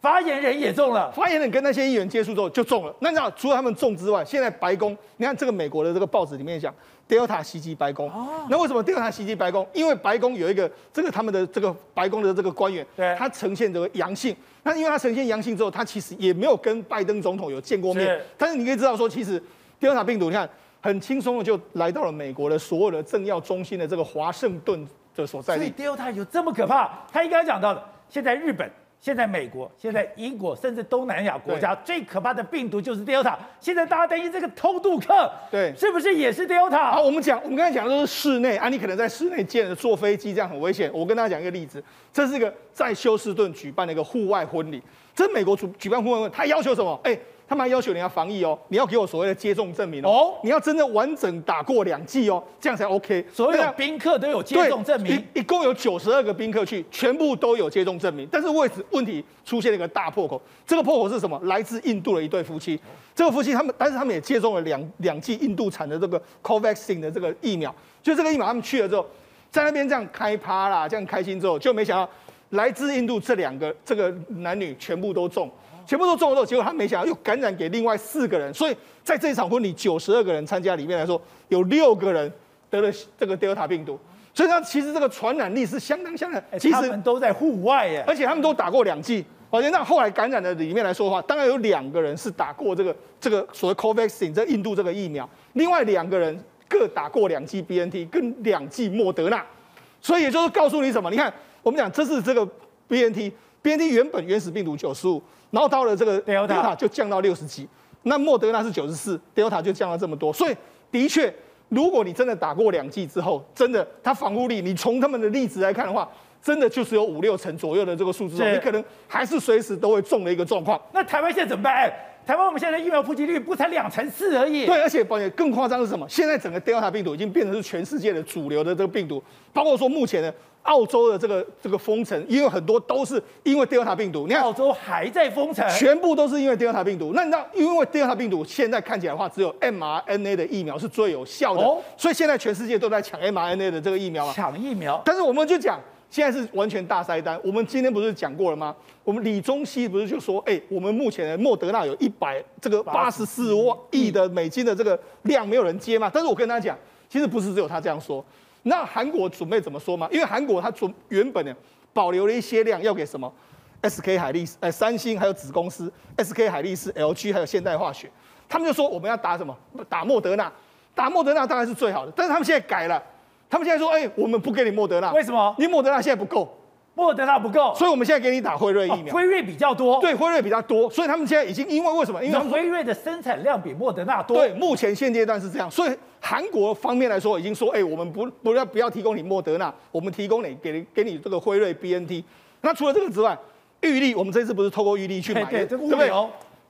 发言人也中了，发言人跟那些议员接触之后就中了。那你知道，除了他们中之外，现在白宫，你看这个美国的这个报纸里面讲。Delta 袭击白宫，哦那为什么 Delta 袭击白宫？因为白宫有一个这个他们的这个白宫的这个官员，对，他呈现这个阳性。那因为他呈现阳性之后，他其实也没有跟拜登总统有见过面。但是你可以知道说，其实 Delta 病毒，你看很轻松的就来到了美国的所有的政要中心的这个华盛顿的所在地。所以 Delta 有这么可怕？他应该讲到的，现在日本。现在美国、现在英国，甚至东南亚国家最可怕的病毒就是 Delta。现在大家担心这个偷渡客，对，是不是也是 Delta？好，我们讲，我们刚才讲的都是室内啊，你可能在室内见了坐飞机，这样很危险。我跟大家讲一个例子，这是一个在休斯顿举办的一个户外婚礼，这是美国举举办户外婚礼，他要求什么？哎。他们还要求你要防疫哦，你要给我所谓的接种证明哦，你要真的完整打过两剂哦，这样才 OK。所有宾客都有接种证明，一一共有九十二个宾客去，全部都有接种证明。但是为此问题出现了一个大破口，这个破口是什么？来自印度的一对夫妻，这个夫妻他们，但是他们也接种了两两剂印度产的这个 Covaxin 的这个疫苗，就这个疫苗他们去了之后，在那边这样开趴啦，这样开心之后，就没想到来自印度这两个这个男女全部都中。全部都中了之后，结果他没想到又感染给另外四个人，所以在这场婚礼九十二个人参加里面来说，有六个人得了这个 Delta 病毒，所以他其实这个传染力是相当相当。其实他们都在户外耶，而且他们都打过两剂。而且那后来感染的里面来说的话，当然有两个人是打过这个这个所谓 Covaxin 这印度这个疫苗，另外两个人各打过两剂 BNT 跟两剂莫德纳，所以也就是告诉你什么？你看我们讲这是这个 BNT，BNT 原本原始病毒九十五。然后到了这个 Delta 就降到六十几，那莫德纳是九十四，Delta 就降了这么多。所以的确，如果你真的打过两剂之后，真的它防护力，你从他们的例子来看的话，真的就是有五六成左右的这个数字，你可能还是随时都会中的一个状况。那台湾现在怎么办？哎，台湾我们现在疫苗普及率不才两成四而已。对，而且宝杰更夸张的是什么？现在整个 Delta 病毒已经变成是全世界的主流的这个病毒，包括说目前的。澳洲的这个这个封城，因为很多都是因为 Delta 病毒。你看，澳洲还在封城，全部都是因为 Delta 病毒。那你知道，因为 Delta 病毒现在看起来的话，只有 mRNA 的疫苗是最有效的，哦、所以现在全世界都在抢 mRNA 的这个疫苗啊。抢疫苗。但是我们就讲，现在是完全大塞单。我们今天不是讲过了吗？我们李宗熙不是就说，哎，我们目前的莫德纳有一百这个八十四万亿的美金的这个量没有人接吗？但是我跟他讲，其实不是只有他这样说。那韩国准备怎么说吗？因为韩国他准原本呢保留了一些量要给什么？SK 海力士、哎，三星还有子公司 SK 海力士、LG 还有现代化学，他们就说我们要打什么？打莫德纳，打莫德纳当然是最好的，但是他们现在改了。他们现在说：“哎、欸，我们不给你莫德纳，为什么？因为莫德纳现在不够，莫德纳不够，所以我们现在给你打辉瑞疫苗。辉、哦、瑞比较多，对，辉瑞比较多，所以他们现在已经因为为什么？因为辉瑞的生产量比莫德纳多。对，目前现阶段是这样。所以韩国方面来说，已经说：哎、欸，我们不不要不要提供你莫德纳，我们提供你给给你这个辉瑞 BNT。那除了这个之外，玉立，我们这次不是透过玉立去买的，对，不对？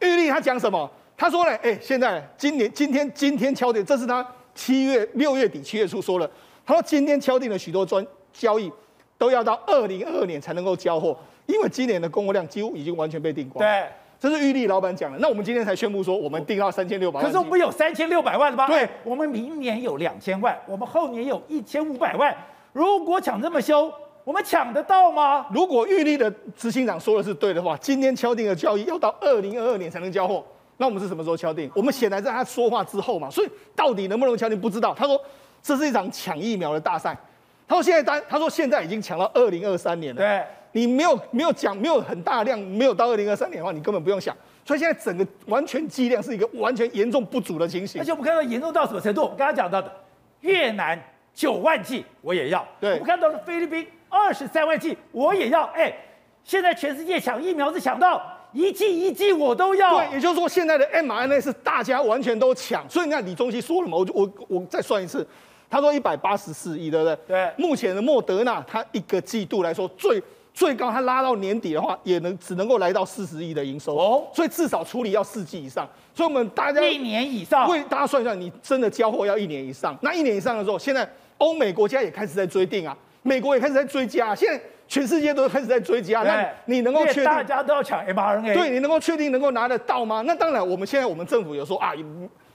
玉立他讲什么？他说呢：哎、欸，现在今年今天今天敲定，这是他七月六月底七月初说了。”他说：“今天敲定了许多专交易，都要到二零二二年才能够交货，因为今年的供货量几乎已经完全被订光。”对，这是玉立老板讲的。那我们今天才宣布说，我们订到三千六百万。可是我们有三千六百万了吧？对，我们明年有两千万，我们后年有一千五百万。如果抢这么凶，我们抢得到吗？如果玉立的执行长说的是对的话，今天敲定的交易要到二零二二年才能交货，那我们是什么时候敲定？我们显然在他说话之后嘛，所以到底能不能敲定不知道。他说。这是一场抢疫苗的大赛。他说现在单，他说现在已经抢到二零二三年了。对，你没有没有讲，没有很大量，没有到二零二三年的话，你根本不用想。所以现在整个完全剂量是一个完全严重不足的情形。而且我们看到严重到什么程度？我们刚刚讲到的越南九万剂我也要。对，我们看到了菲律宾二十三万剂我也要。哎，现在全世界抢疫苗是抢到一剂一剂我都要。对，也就是说现在的 mRNA 是大家完全都抢。所以你看李宗熙说了嘛，我就我我再算一次。他说一百八十四亿，对不对？对。目前的莫德纳，它一个季度来说最最高，它拉到年底的话，也能只能够来到四十亿的营收哦。所以至少处理要四季以上。所以我们大家一年以上，为大家算一算，你真的交货要一年以上。那一年以上的时候，现在欧美国家也开始在追订啊，美国也开始在追加，现在全世界都开始在追加。那你能够确定大家都要抢 mRNA？对，你能够确定能够拿得到吗？那当然，我们现在我们政府有说啊。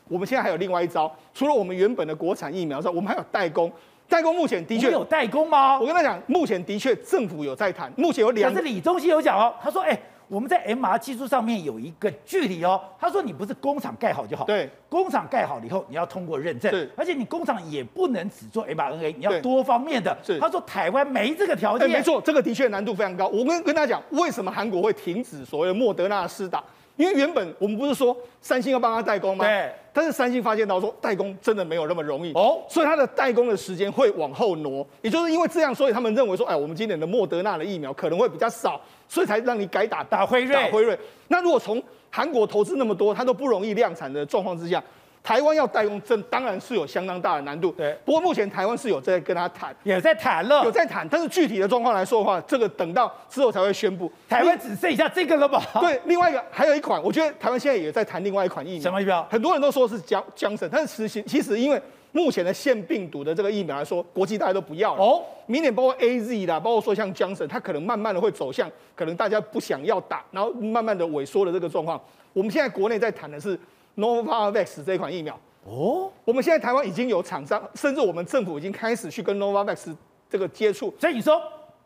我们现在还有另外一招，除了我们原本的国产疫苗之外，我们还有代工。代工目前的确有代工吗？我跟他讲，目前的确政府有在谈，目前有两。但是李宗熙有讲哦，他说：“哎，我们在 MR 技术上面有一个距离哦。”他说：“你不是工厂盖好就好，对，工厂盖好了以后，你要通过认证，是，而且你工厂也不能只做 mRNA，你要多方面的。”是，他说台湾没这个条件。没错，这个的确难度非常高。我跟跟他讲，为什么韩国会停止所谓的莫德纳的施打？因为原本我们不是说三星要帮他代工吗？对。但是三星发现到说代工真的没有那么容易哦，所以它的代工的时间会往后挪。也就是因为这样，所以他们认为说，哎，我们今年的莫德纳的疫苗可能会比较少，所以才让你改打打辉瑞。打辉瑞。那如果从韩国投资那么多，它都不容易量产的状况之下。台湾要代工，这当然是有相当大的难度。对，不过目前台湾是有在跟他谈，也在谈了，有在谈。但是具体的状况来说的话，这个等到之后才会宣布。台湾只剩下这个了吧？对，另外一个还有一款，我觉得台湾现在也在谈另外一款疫苗。什么疫苗？很多人都说是江江省，但是其实其实因为目前的腺病毒的这个疫苗来说，国际大家都不要了。哦，明年包括 AZ 啦，包括说像江省，它可能慢慢的会走向可能大家不想要打，然后慢慢的萎缩的这个状况。我们现在国内在谈的是 Novavax 这一款疫苗。哦，我们现在台湾已经有厂商，甚至我们政府已经开始去跟 Novavax 这个接触。所以你说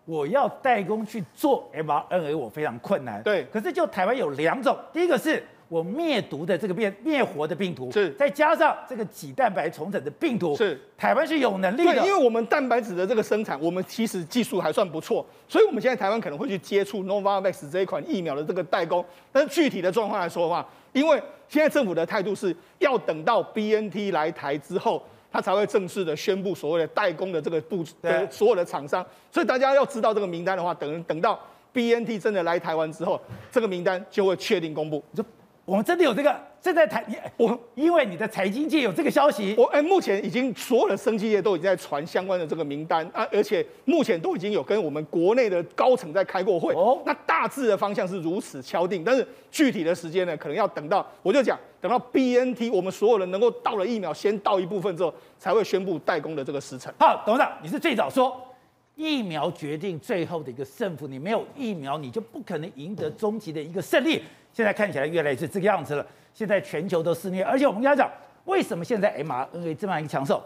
我要代工去做 mRNA，我非常困难。对，可是就台湾有两种，第一个是我灭毒的这个变灭活的病毒，是再加上这个几蛋白重整的病毒，是台湾是有能力的。对，因为我们蛋白质的这个生产，我们其实技术还算不错，所以我们现在台湾可能会去接触 Novavax 这一款疫苗的这个代工。但是具体的状况来说的话，因为现在政府的态度是要等到 BNT 来台之后，他才会正式的宣布所谓的代工的这个部的所有的厂商。所以大家要知道这个名单的话，等等到 BNT 真的来台湾之后，这个名单就会确定公布。你说我们真的有这个正在谈，我因为你的财经界有这个消息，我哎，目前已经所有的生技业都已经在传相关的这个名单啊，而且目前都已经有跟我们国内的高层在开过会。哦，那大致的方向是如此敲定，但是具体的时间呢，可能要等到我就讲，等到 BNT 我们所有人能够到了疫苗先到一部分之后，才会宣布代工的这个时程。好，董事长，你是最早说疫苗决定最后的一个胜负，你没有疫苗，你就不可能赢得终极的一个胜利。现在看起来越来越是这个样子了。现在全球都肆虐，而且我们刚才讲，为什么现在 mRNA 这么一个长寿？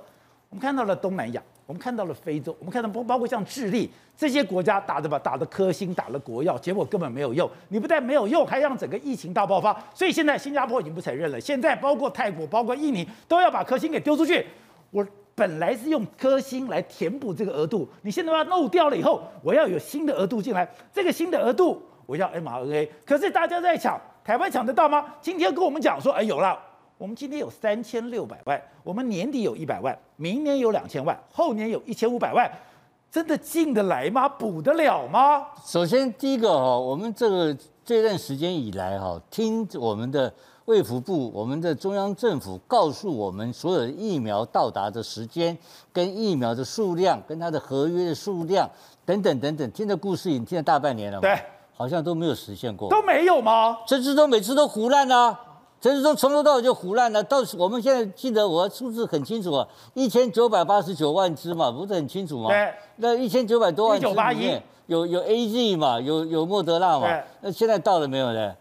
我们看到了东南亚，我我们看到了非洲，我们看到包包括像智利这些国家打的吧，打的科兴，打了国药，结果根本没有用。你不但没有用，还让整个疫情大爆发。所以现在新加坡已经不承认了，现在包括泰国、包括印尼都要把科兴给丢出去。我本来是用科兴来填补这个额度，你现在把它漏掉了以后，我要有新的额度进来。这个新的额度我要 mRNA，可是大家在抢，台湾抢得到吗？今天跟我们讲说，哎，有了。我们今天有三千六百万，我们年底有一百万，明年有两千万，后年有一千五百万，真的进得来吗？补得了吗？首先，第一个哈，我们这个这段时间以来哈，听我们的卫福部、我们的中央政府告诉我们，所有的疫苗到达的时间、跟疫苗的数量、跟它的合约的数量等等等等，听的故事已经听了大半年了嘛，对，好像都没有实现过，都没有吗？陈志忠每次都胡乱啊。陈志忠从头到尾就胡乱了，到我们现在记得我数字很清楚啊，一千九百八十九万只嘛，不是很清楚吗？对，那一千九百多万只里面有有 A Z 嘛，有有莫德纳嘛，那现在到了没有呢？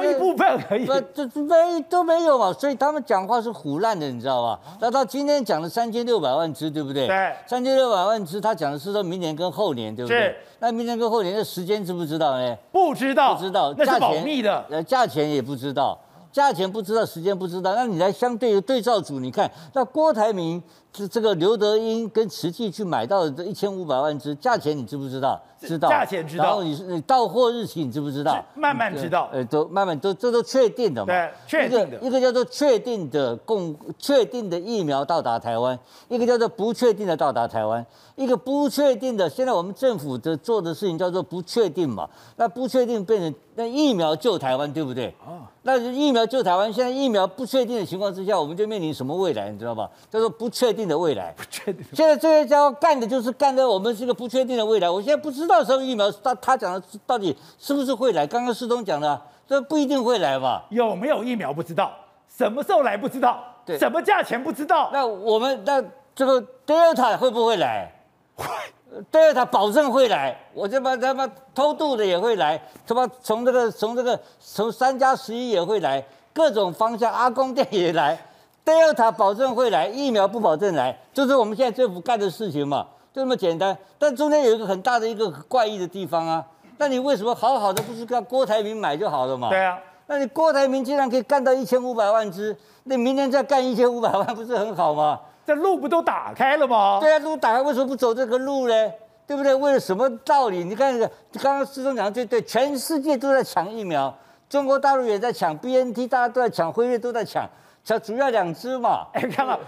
到一部分可以，不这没都没有嘛，所以他们讲话是胡乱的，你知道吧？那到今天讲了三千六百万只，对不对？对，三千六百万只，他讲的是说明年跟后年，对不对？是。那明年跟后年的时间知不知道呢？不知道，不知道，那是保密的，呃，价钱也不知道。价钱不知道，时间不知道，那你来相对的对照组，你看那郭台铭这这个刘德英跟慈济去买到的这一千五百万只，价钱你知不知道？知道。价钱知道。然后你你到货日期你知不知道？慢慢知道。呃，都慢慢都这都确定的嘛。对，确定的。一个叫做确定的供确定的疫苗到达台湾，一个叫做不确定的到达台湾，一个不确定的。现在我们政府的做的事情叫做不确定嘛，那不确定变成那疫苗救台湾，对不对？哦。那疫苗救台湾，现在疫苗不确定的情况之下，我们就面临什么未来，你知道吧？叫做不确定的未来。不确定。现在这些家伙干的就是干的，我们是个不确定的未来。我现在不知道什么疫苗，他他讲的到底是不是会来？刚刚世东讲的，这不一定会来吧？有没有疫苗不知道，什么时候来不知道，对，什么价钱不知道。那我们那这个 Delta 会不会来？会。对，他保证会来，我这边他妈偷渡的也会来，他妈从这个从这个从三加十一也会来，各种方向阿公店也来，Delta 保证会来，疫苗不保证来，就是我们现在政府干的事情嘛，就这么简单。但中间有一个很大的一个怪异的地方啊，那你为什么好好的不是跟郭台铭买就好了嘛？对啊，那你郭台铭竟然可以干到一千五百万只，那明年再干一千五百万，不是很好吗？这路不都打开了吗？对啊，路打开，为什么不走这个路呢？对不对？为了什么道理？你看那个，刚刚世忠讲的对对，全世界都在抢疫苗，中国大陆也在抢 BNT，大家都在抢，辉瑞都在抢，抢主要两只嘛。哎，看到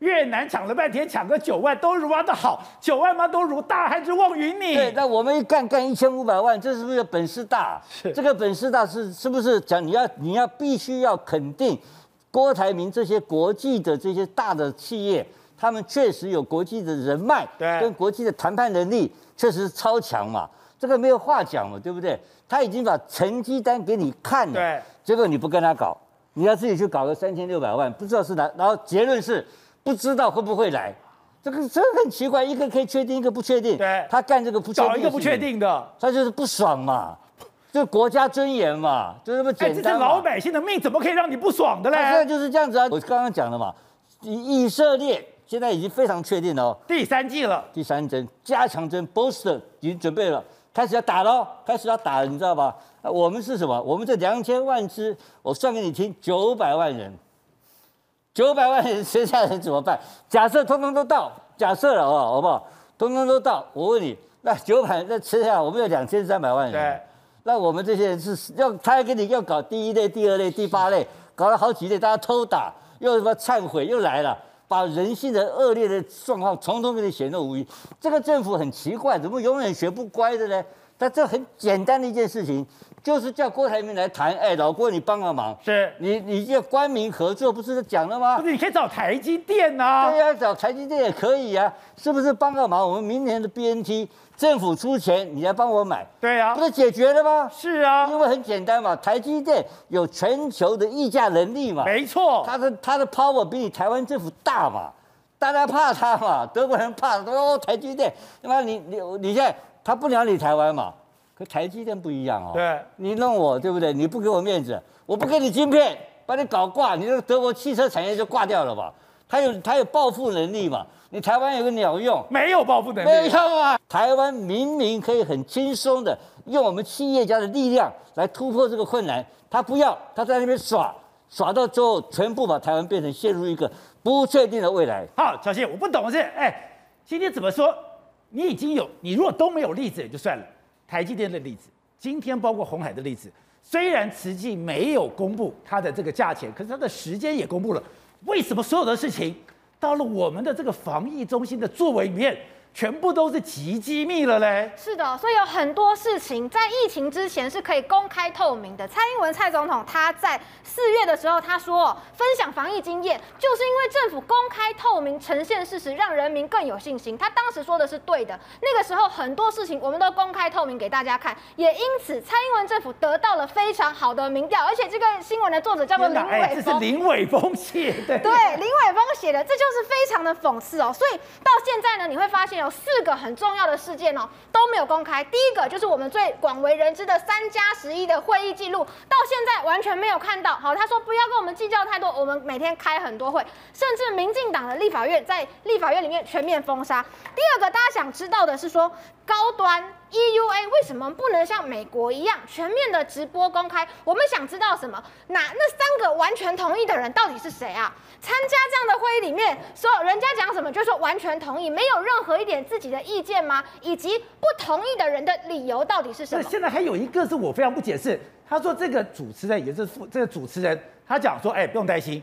越南抢了半天，抢个九万都如挖的好，九万嘛都如大汉之望云你。对，那我们一干干一千五百万，这是不是本事大？是这个本事大是是不是讲你要你要必须要肯定？郭台铭这些国际的这些大的企业，他们确实有国际的人脉，对，跟国际的谈判能力确实是超强嘛，这个没有话讲嘛，对不对？他已经把成绩单给你看了，对，结果你不跟他搞，你要自己去搞个三千六百万，不知道是哪，然后结论是不知道会不会来，这个这个很奇怪，一个可以确定，一个不确定，对，他干这个不确定，找一个不确定的，他就是不爽嘛。就国家尊严嘛，就这么简单。哎，这是老百姓的命，怎么可以让你不爽的嘞？现在就是这样子啊！我刚刚讲了嘛，以色列现在已经非常确定了哦，第三季了，第三针加强针 booster 已经准备了，开始要打喽，开始要打了，你知道吧？我们是什么？我们这两千万只，我算给你听，九百万人，九百万人剩下人怎么办？假设通通都到，假设了哦，好不好？通通都到，我问你，那九百那剩下我们有两千三百万人。对那我们这些人是要，他还给你要搞第一类、第二类、第八类，搞了好几类，大家偷打，又什么忏悔又来了，把人性的恶劣的状况从头给你显露无遗。这个政府很奇怪，怎么永远学不乖的呢？但这很简单的一件事情，就是叫郭台铭来谈，哎，老郭你帮个忙，是你你这官民合作，不是讲了吗？不是，你可以找台积电呐、啊，对呀、啊，找台积电也可以呀、啊，是不是帮个忙？我们明年的 BNT。政府出钱，你来帮我买，对呀、啊，不是解决了吗？是啊，因为很简单嘛，台积电有全球的议价能力嘛，没错，它的它的 power 比你台湾政府大嘛，大家怕它嘛，德国人怕，说哦台积电，他妈你你你现在他不鸟你台湾嘛，可台积电不一样哦，对，你弄我对不对？你不给我面子，我不给你晶片，把你搞挂，你这个德国汽车产业就挂掉了吧？他有他有报复能力嘛？你台湾有个鸟用？没有报复能力，没有啊！台湾明明可以很轻松的用我们企业家的力量来突破这个困难，他不要，他在那边耍耍到最后，全部把台湾变成陷入一个不确定的未来。好，小谢，我不懂是，哎，今天怎么说？你已经有，你如果都没有例子也就算了，台积电的例子，今天包括红海的例子，虽然慈济没有公布它的这个价钱，可是它的时间也公布了。为什么所有的事情到了我们的这个防疫中心的作为里面，全部都是极机密了嘞。是的，所以有很多事情在疫情之前是可以公开透明的。蔡英文蔡总统他在四月的时候他说，分享防疫经验，就是因为政府公开透明呈现事实，让人民更有信心。他当时说的是对的。那个时候很多事情我们都公开透明给大家看，也因此蔡英文政府得到了非常好的民调。而且这个新闻的作者叫做林伟峰，哎，这是林伟峰写的。对，林伟峰写的，这就是非常的讽刺哦。所以到现在呢，你会发现。有四个很重要的事件哦，都没有公开。第一个就是我们最广为人知的三加十一的会议记录，到现在完全没有看到。好，他说不要跟我们计较太多，我们每天开很多会，甚至民进党的立法院在立法院里面全面封杀。第二个大家想知道的是说，高端 EUA 为什么不能像美国一样全面的直播公开？我们想知道什么？那那三个完全同意的人到底是谁啊？参加这样的会议里面，所有人家讲什么就说完全同意，没有任何一点自己的意见吗？以及不同意的人的理由到底是什么？现在还有一个是我非常不解释，他说这个主持人也是副这个主持人，他讲说，哎，不用担心，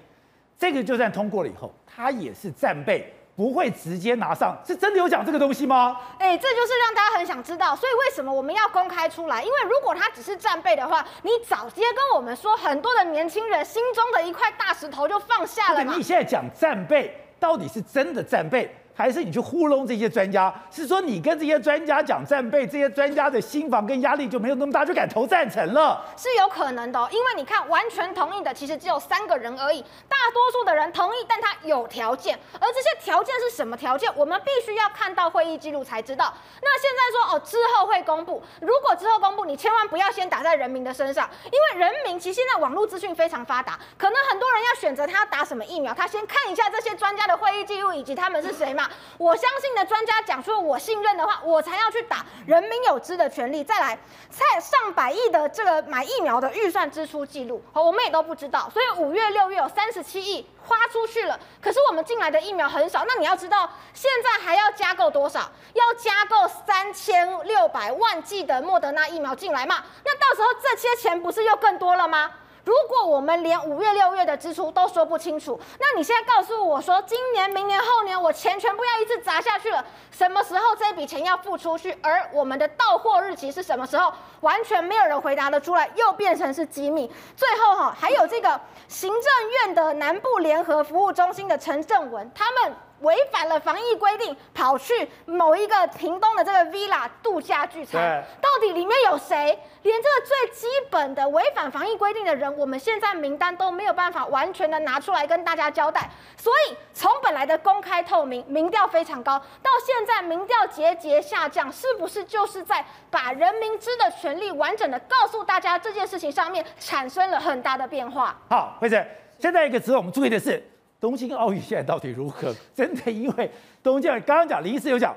这个就算通过了以后，他也是战备。不会直接拿上，是真的有讲这个东西吗？哎，这就是让大家很想知道，所以为什么我们要公开出来？因为如果他只是战备的话，你早些跟我们说，很多的年轻人心中的一块大石头就放下了。你现在讲战备，到底是真的战备？还是你去糊弄这些专家？是说你跟这些专家讲战备，这些专家的心防跟压力就没有那么大，就敢投赞成了？是有可能的，因为你看，完全同意的其实只有三个人而已，大多数的人同意，但他有条件，而这些条件是什么条件？我们必须要看到会议记录才知道。那现在说哦，之后会公布，如果之后公布，你千万不要先打在人民的身上，因为人民其实现在网络资讯非常发达，可能很多人要选择他要打什么疫苗，他先看一下这些专家的会议记录以及他们是谁嘛。我相信的专家讲说，我信任的话，我才要去打。人民有知的权利。再来，在上百亿的这个买疫苗的预算支出记录，我们也都不知道。所以五月、六月有三十七亿花出去了，可是我们进来的疫苗很少。那你要知道，现在还要加购多少？要加购三千六百万剂的莫德纳疫苗进来嘛？那到时候这些钱不是又更多了吗？如果我们连五月、六月的支出都说不清楚，那你现在告诉我说，今年、明年、后年我钱全部要一次砸下去了，什么时候这笔钱要付出去？而我们的到货日期是什么时候？完全没有人回答得出来，又变成是机密。最后哈，还有这个行政院的南部联合服务中心的陈正文，他们。违反了防疫规定，跑去某一个屏东的这个 villa 度假聚餐，到底里面有谁？连这个最基本的违反防疫规定的人，我们现在名单都没有办法完全的拿出来跟大家交代。所以从本来的公开透明，民调非常高，到现在民调节节下降，是不是就是在把人民知的权利完整的告诉大家这件事情上面产生了很大的变化？好，慧珍，现在一个值得我们注意的是。东京奥运现在到底如何？真的，因为东京刚刚讲，林医师有讲，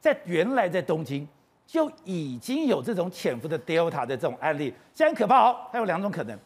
在原来在东京就已经有这种潜伏的 Delta 的这种案例，现在很可怕哦。还有两种可能，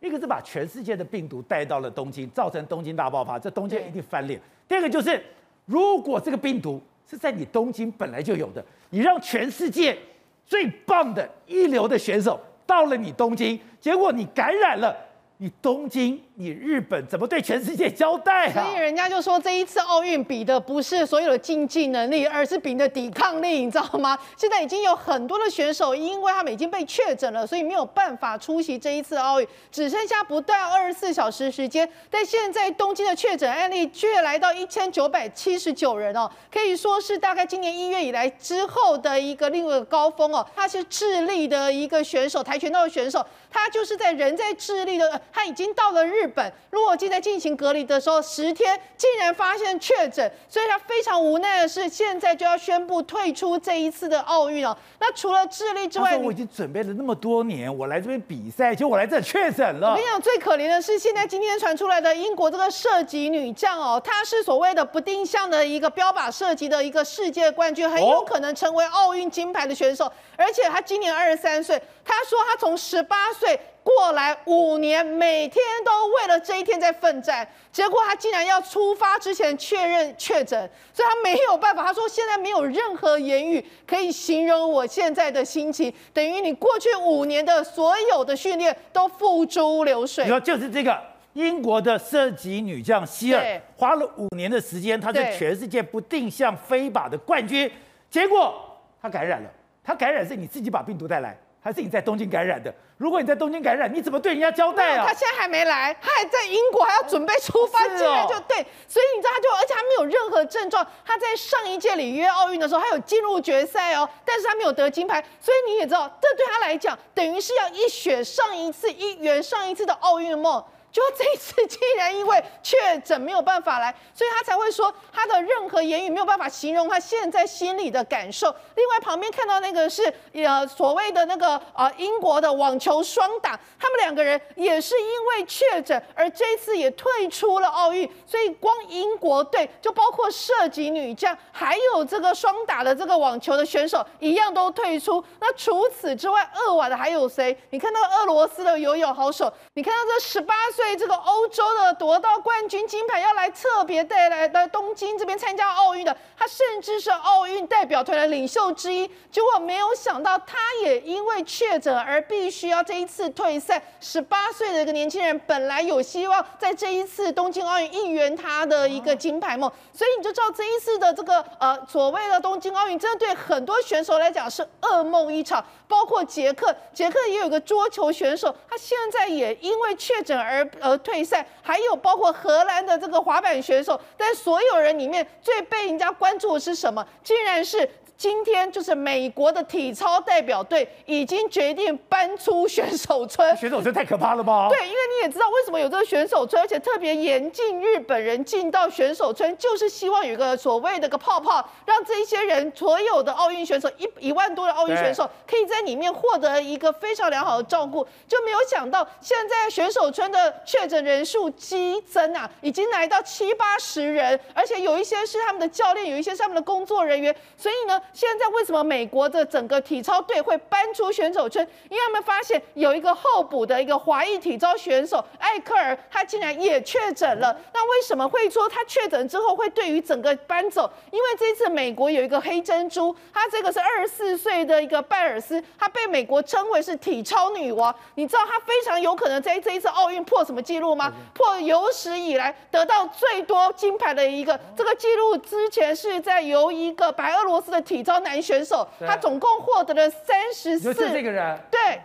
一个是把全世界的病毒带到了东京，造成东京大爆发，这东京一定翻脸。第二个就是，如果这个病毒是在你东京本来就有的，你让全世界最棒的一流的选手到了你东京，结果你感染了。你东京，你日本怎么对全世界交代？所以人家就说这一次奥运比的不是所有的竞技能力，而是比的抵抗力，你知道吗？现在已经有很多的选手，因为他们已经被确诊了，所以没有办法出席这一次奥运，只剩下不到二十四小时时间。但现在东京的确诊案例却来到一千九百七十九人哦，可以说是大概今年一月以来之后的一个另外一个高峰哦。他是智利的一个选手，跆拳道的选手，他就是在人在智利的。他已经到了日本，落机在进行隔离的时候，十天竟然发现确诊，所以他非常无奈的是，现在就要宣布退出这一次的奥运哦。那除了智利之外，我已经准备了那么多年，我来这边比赛，就我来这确诊了。我跟你讲，最可怜的是现在今天传出来的英国这个射击女将哦，她是所谓的不定向的一个标靶射击的一个世界冠军，很有可能成为奥运金牌的选手，而且她今年二十三岁，她说她从十八岁。过来五年，每天都为了这一天在奋战，结果他竟然要出发之前确认确诊，所以他没有办法。他说现在没有任何言语可以形容我现在的心情，等于你过去五年的所有的训练都付诸流水。你说就是这个英国的射击女将希尔，花了五年的时间，她是全世界不定向飞靶的冠军，结果她感染了。她感染是你自己把病毒带来，还是你在东京感染的？如果你在东京感染，你怎么对人家交代啊？他现在还没来，他还在英国，还要准备出发，竟然就对，所以你知道他就，而且他没有任何症状。他在上一届里约奥运的时候，他有进入决赛哦，但是他没有得金牌，所以你也知道，这对他来讲，等于是要一雪上一次，一圆上一次的奥运梦。就这次，竟然因为确诊没有办法来，所以他才会说他的任何言语没有办法形容他现在心里的感受。另外旁边看到那个是呃所谓的那个呃英国的网球双打，他们两个人也是因为确诊而这次也退出了奥运。所以光英国队就包括射击女将，还有这个双打的这个网球的选手一样都退出。那除此之外，俄瓦的还有谁？你看到俄罗斯的游泳好手，你看到这十八岁。对这个欧洲的夺到冠军金牌，要来特别带来的东京这边参加奥运的，他甚至是奥运代表团的领袖之一。结果没有想到，他也因为确诊而必须要这一次退赛。十八岁的一个年轻人，本来有希望在这一次东京奥运应援他的一个金牌梦，所以你就知道这一次的这个呃所谓的东京奥运，真的对很多选手来讲是噩梦一场。包括杰克，杰克也有个桌球选手，他现在也因为确诊而。而退赛，还有包括荷兰的这个滑板选手，但所有人里面最被人家关注的是什么？竟然是。今天就是美国的体操代表队已经决定搬出选手村。选手村太可怕了吧？对，因为你也知道为什么有这个选手村，而且特别严禁日本人进到选手村，就是希望有一个所谓的个泡泡，让这一些人所有的奥运选手一一万多的奥运选手可以在里面获得一个非常良好的照顾。就没有想到现在选手村的确诊人数激增啊，已经来到七八十人，而且有一些是他们的教练，有一些是他们的工作人员，所以呢。现在为什么美国的整个体操队会搬出选手村？因为他们发现有一个候补的一个华裔体操选手艾克尔，他竟然也确诊了。那为什么会说他确诊之后会对于整个搬走？因为这次美国有一个黑珍珠，他这个是二十四岁的一个拜尔斯，他被美国称为是体操女王。你知道他非常有可能在这一次奥运破什么记录吗？破有史以来得到最多金牌的一个这个记录，之前是在由一个白俄罗斯的体体操男选手，他总共获得了三十四。就是这个人。对。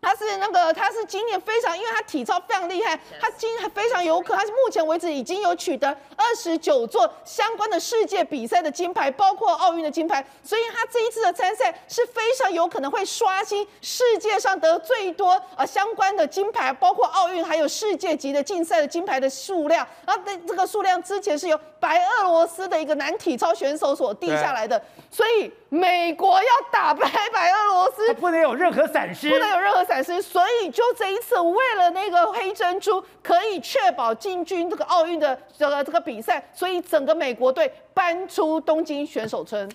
他是那个，他是今年非常，因为他体操非常厉害，他今年非常有可，他是目前为止已经有取得二十九座相关的世界比赛的金牌，包括奥运的金牌，所以他这一次的参赛是非常有可能会刷新世界上得最多呃相关的金牌，包括奥运还有世界级的竞赛的金牌的数量，然后这这个数量之前是由白俄罗斯的一个男体操选手所定下来的，所以美国要打败白俄罗斯，不能有任何闪失，不能有任何闪。所以就这一次，为了那个黑珍珠可以确保进军这个奥运的这个这个比赛，所以整个美国队搬出东京选手村。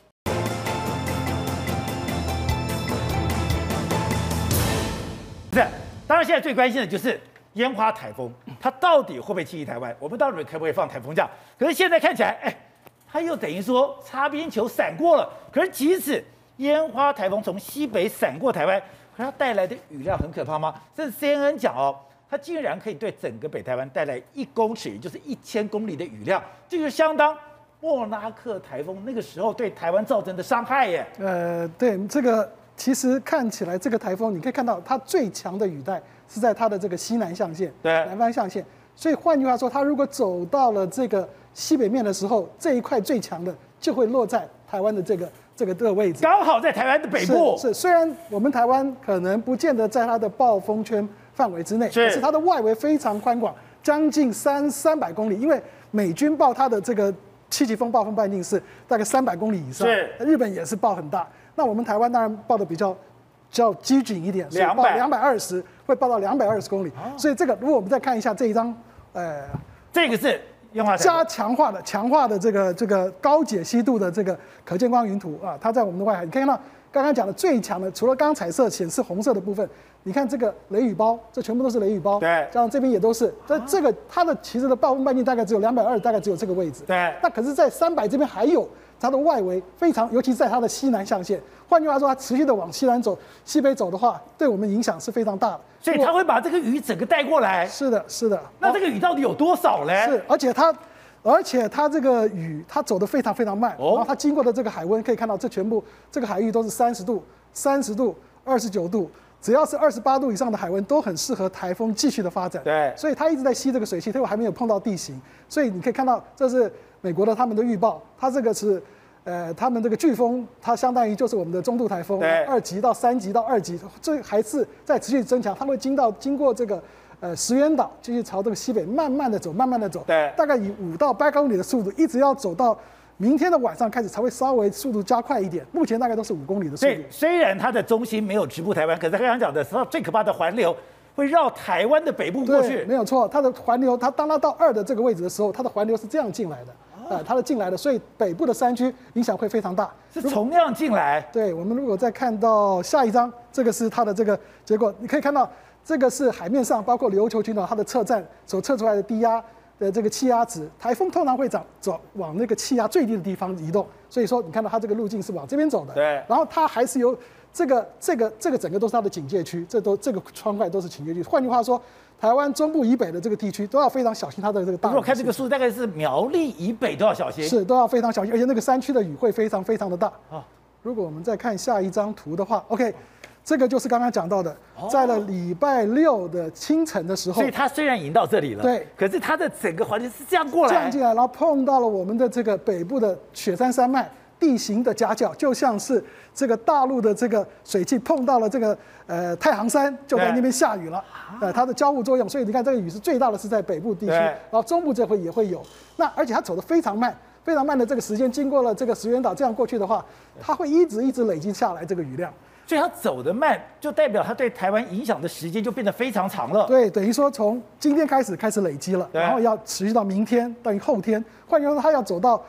是，当然现在最关心的就是烟花台风，它到底会不会侵袭台湾？我们到底可不可以放台风假？可是现在看起来，哎，它又等于说擦边球闪过了。可是即使烟花台风从西北闪过台湾。可它带来的雨量很可怕吗？这是 CNN 讲哦，它竟然可以对整个北台湾带来一公尺，也就是一千公里的雨量，这就是相当莫拉克台风那个时候对台湾造成的伤害耶。呃，对，这个其实看起来这个台风，你可以看到它最强的雨带是在它的这个西南象限，对，南方象限。所以换句话说，它如果走到了这个西北面的时候，这一块最强的就会落在台湾的这个。这个这个位置刚好在台湾的北部。是，是，虽然我们台湾可能不见得在它的暴风圈范围之内，是，可是它的外围非常宽广，将近三三百公里。因为美军报它的这个七级风暴风半径是大概三百公里以上，是，日本也是报很大。那我们台湾当然报的比较比较机警一点，两百两百二十会报到两百二十公里。哦、所以这个如果我们再看一下这一张，呃，这个是加强化的强化的这个这个高解析度的这个可见光云图啊，它在我们的外海，你可以看到。刚刚讲的最强的，除了刚刚彩色显示红色的部分，你看这个雷雨包，这全部都是雷雨包。对，加上这边也都是。这这个它的其实的暴风半径大概只有两百二，大概只有这个位置。对。那可是，在三百这边还有它的外围非常，尤其在它的西南象限。换句话说，它持续的往西南走、西北走的话，对我们影响是非常大的。所以它会把这个雨整个带过来。是的，是的。那这个雨到底有多少呢？是，而且它。而且它这个雨，它走得非常非常慢，然后它经过的这个海温，可以看到这全部这个海域都是三十度、三十度、二十九度，只要是二十八度以上的海温，都很适合台风继续的发展。对，所以它一直在吸这个水汽，它又还没有碰到地形，所以你可以看到这是美国的他们的预报，它这个是呃他们这个飓风，它相当于就是我们的中度台风，二级到三级到二级，这还是在持续增强，它会经到经过这个。呃，石垣岛继续朝这个西北慢慢的走，慢慢的走，对，大概以五到八公里的速度，一直要走到明天的晚上开始才会稍微速度加快一点。目前大概都是五公里的速度。对，虽然它的中心没有直扑台湾，可是刚刚讲的，它最可怕的环流会绕台湾的北部过去。没有错，它的环流，它当它到二的这个位置的时候，它的环流是这样进来的，呃，它的进来的，所以北部的山区影响会非常大。是从量进来。对，我们如果再看到下一张，这个是它的这个结果，你可以看到。这个是海面上包括琉球群岛它的测站所测出来的低压的这个气压值。台风通常会长走往那个气压最低的地方移动，所以说你看到它这个路径是往这边走的。对。然后它还是由这个这个这个整个都是它的警戒区，这都这个窗块都是警戒区。换句话说，台湾中部以北的这个地区都要非常小心它的这个大。如果看这个数，大概是苗栗以北都要小心。是，都要非常小心，而且那个山区的雨会非常非常的大。啊。如果我们再看下一张图的话，OK。这个就是刚刚讲到的，在了礼拜六的清晨的时候，所以它虽然已经到这里了，对，可是它的整个环境是这样过来，这样进来，然后碰到了我们的这个北部的雪山山脉地形的夹角，就像是这个大陆的这个水汽碰到了这个呃太行山，就在那边下雨了，呃，它的交互作用，所以你看这个雨是最大的是在北部地区，然后中部这会也会有，那而且它走得非常慢，非常慢的这个时间，经过了这个石原岛这样过去的话，它会一直一直累积下来这个雨量。所以它走得慢，就代表它对台湾影响的时间就变得非常长了。对，等于说从今天开始开始累积了，然后要持续到明天，等于后天。换句话说，它要走到，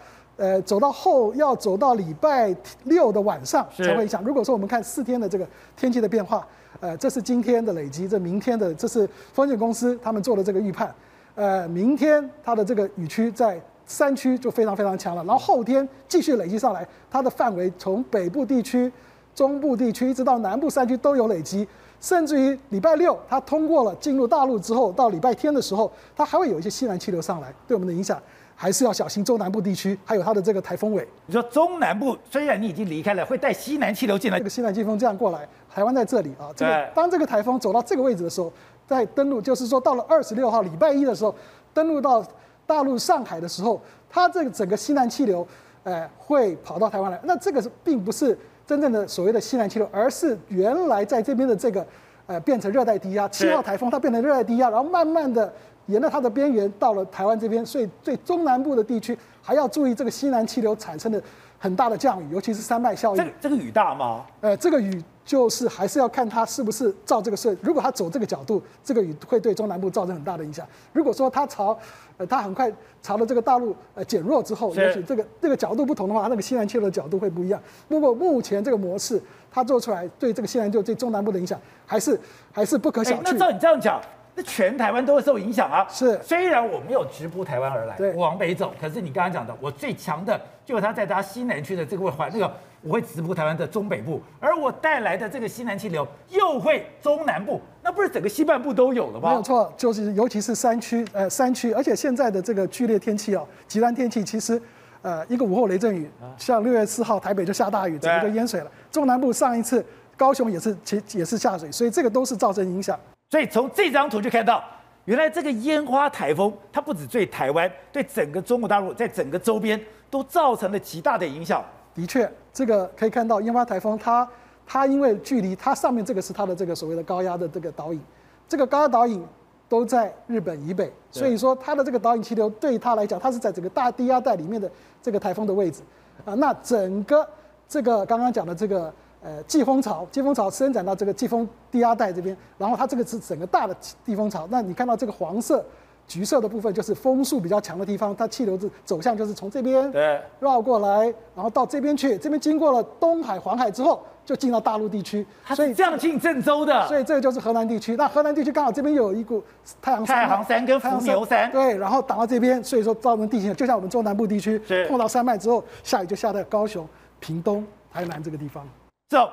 呃，走到后要走到礼拜六的晚上才会影响。如果说我们看四天的这个天气的变化，呃，这是今天的累积，这明天的这是风险公司他们做的这个预判。呃，明天它的这个雨区在山区就非常非常强了，然后后天继续累积上来，它的范围从北部地区。中部地区一直到南部山区都有累积，甚至于礼拜六它通过了进入大陆之后，到礼拜天的时候，它还会有一些西南气流上来，对我们的影响还是要小心。中南部地区还有它的这个台风尾，你说中南部虽然你已经离开了，会带西南气流进来，这个西南季风这样过来，台湾在这里啊，这个当这个台风走到这个位置的时候，在登陆，就是说到了二十六号礼拜一的时候，登陆到大陆上海的时候，它这个整个西南气流，呃，会跑到台湾来，那这个是并不是。真正的所谓的西南气流，而是原来在这边的这个，呃，变成热带低压，七号台风它变成热带低压，然后慢慢的沿着它的边缘到了台湾这边，所以对中南部的地区还要注意这个西南气流产生的很大的降雨，尤其是山脉效应。这个这个雨大吗？呃，这个雨就是还是要看它是不是照这个顺，如果它走这个角度，这个雨会对中南部造成很大的影响。如果说它朝呃，它很快朝着这个大陆呃减弱之后，也许这个这个角度不同的话，它那个西南气流的角度会不一样。不过目前这个模式，它做出来对这个西南就对中南部的影响还是还是不可小觑。那照你这样讲，那全台湾都会受影响啊？是，虽然我没有直扑台湾而来，对，往北走，可是你刚刚讲的，我最强的就是它在它西南区的这个环那个。我会直扑台湾的中北部，而我带来的这个西南气流又会中南部，那不是整个西半部都有了吗？没有错，就是尤其是山区，呃，山区，而且现在的这个剧烈天气哦，极端天气，其实，呃，一个午后雷阵雨，像六月四号台北就下大雨，整个就淹水了。中南部上一次高雄也是，其也是下水，所以这个都是造成影响。所以从这张图就看到，原来这个烟花台风它不止对台湾，对整个中国大陆，在整个周边都造成了极大的影响。的确，这个可以看到烟花台风它，它它因为距离它上面这个是它的这个所谓的高压的这个导引，这个高压导引都在日本以北，所以说它的这个导引气流对它来讲，它是在整个大低压带里面的这个台风的位置啊。那整个这个刚刚讲的这个呃季风槽，季风槽伸展到这个季风低压带这边，然后它这个是整个大的季风槽。那你看到这个黄色、橘色的部分，就是风速比较强的地方，它气流是走向就是从这边对绕过来，然后到这边去，这边经过了东海、黄海之后。就进到大陆地区，所以这样进郑州的，所以这个就是河南地区。那河南地区刚好这边有一股太行山，太行山跟伏牛山，对，然后挡到这边，所以说造成地形就像我们中南部地区碰到山脉之后，下雨就下在高雄、屏东、台南这个地方。走，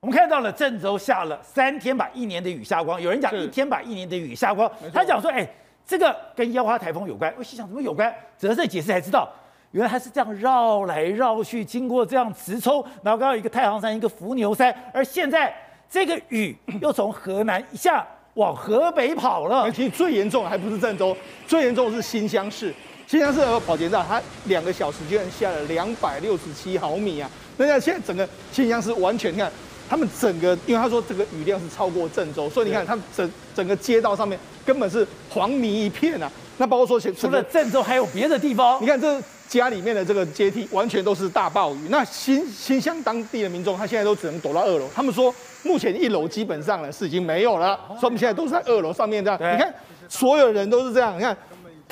我们看到了郑州下了三天把一年的雨下光，有人讲一天把一年的雨下光，他讲说，哎，这个跟烟花台风有关。我心想怎么有关？哲这解释才知道。原来它是这样绕来绕去，经过这样直冲，然后刚刚有一个太行山，一个伏牛山，而现在这个雨又从河南一下往河北跑了。其实最严重的还不是郑州，最严重的是新乡市。新乡市的宝杰站，它两个小时居然下了两百六十七毫米啊！那现在整个新乡是完全你看，他们整个，因为他说这个雨量是超过郑州，所以你看他们整整个街道上面根本是黄泥一片啊。那包括说，除了郑州还有别的地方，你看这。家里面的这个阶梯完全都是大暴雨，那新新乡当地的民众，他现在都只能躲到二楼。他们说，目前一楼基本上呢是已经没有了，所以我们现在都是在二楼上面这样。你看，所有人都是这样。你看，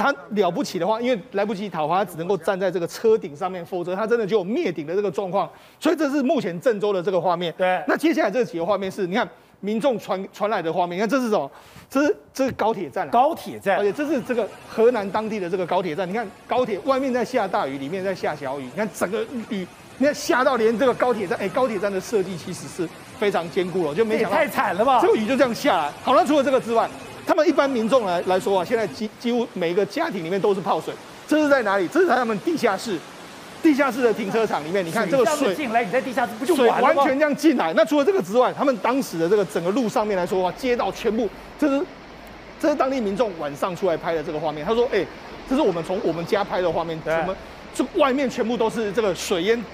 他了不起的话，因为来不及逃，他只能够站在这个车顶上面，否则他真的就有灭顶的这个状况。所以这是目前郑州的这个画面。对，那接下来这几个画面是，你看。民众传传来的画面，你看这是什么？这是这是高铁站啊，高铁站，而且这是这个河南当地的这个高铁站。你看高铁外面在下大雨，里面在下小雨。你看整个雨，你看下到连这个高铁站，哎，高铁站的设计其实是非常坚固了，就没想到太惨了吧？这个雨就这样下来。好了，除了这个之外，他们一般民众来来说啊，现在几几乎每一个家庭里面都是泡水。这是在哪里？这是在他们地下室。地下室的停车场里面，你看这个水进来，你在地下室不就水完全这样进来？那除了这个之外，他们当时的这个整个路上面来说的话，街道全部，这是这是当地民众晚上出来拍的这个画面。他说：“哎，这是我们从我们家拍的画面，什么？这外面全部都是这个水淹，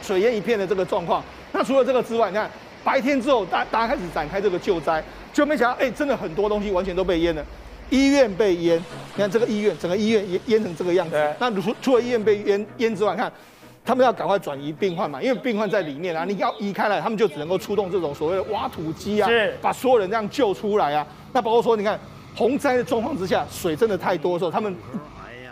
水淹一片的这个状况。那除了这个之外，你看白天之后，大大家开始展开这个救灾，就没想到，哎，真的很多东西完全都被淹了。”医院被淹，你看这个医院，整个医院淹淹成这个样子。那除除了医院被淹淹之外，看他们要赶快转移病患嘛，因为病患在里面啊，你要移开来，他们就只能够出动这种所谓的挖土机啊，把所有人这样救出来啊。那包括说，你看洪灾的状况之下，水真的太多的时候，他们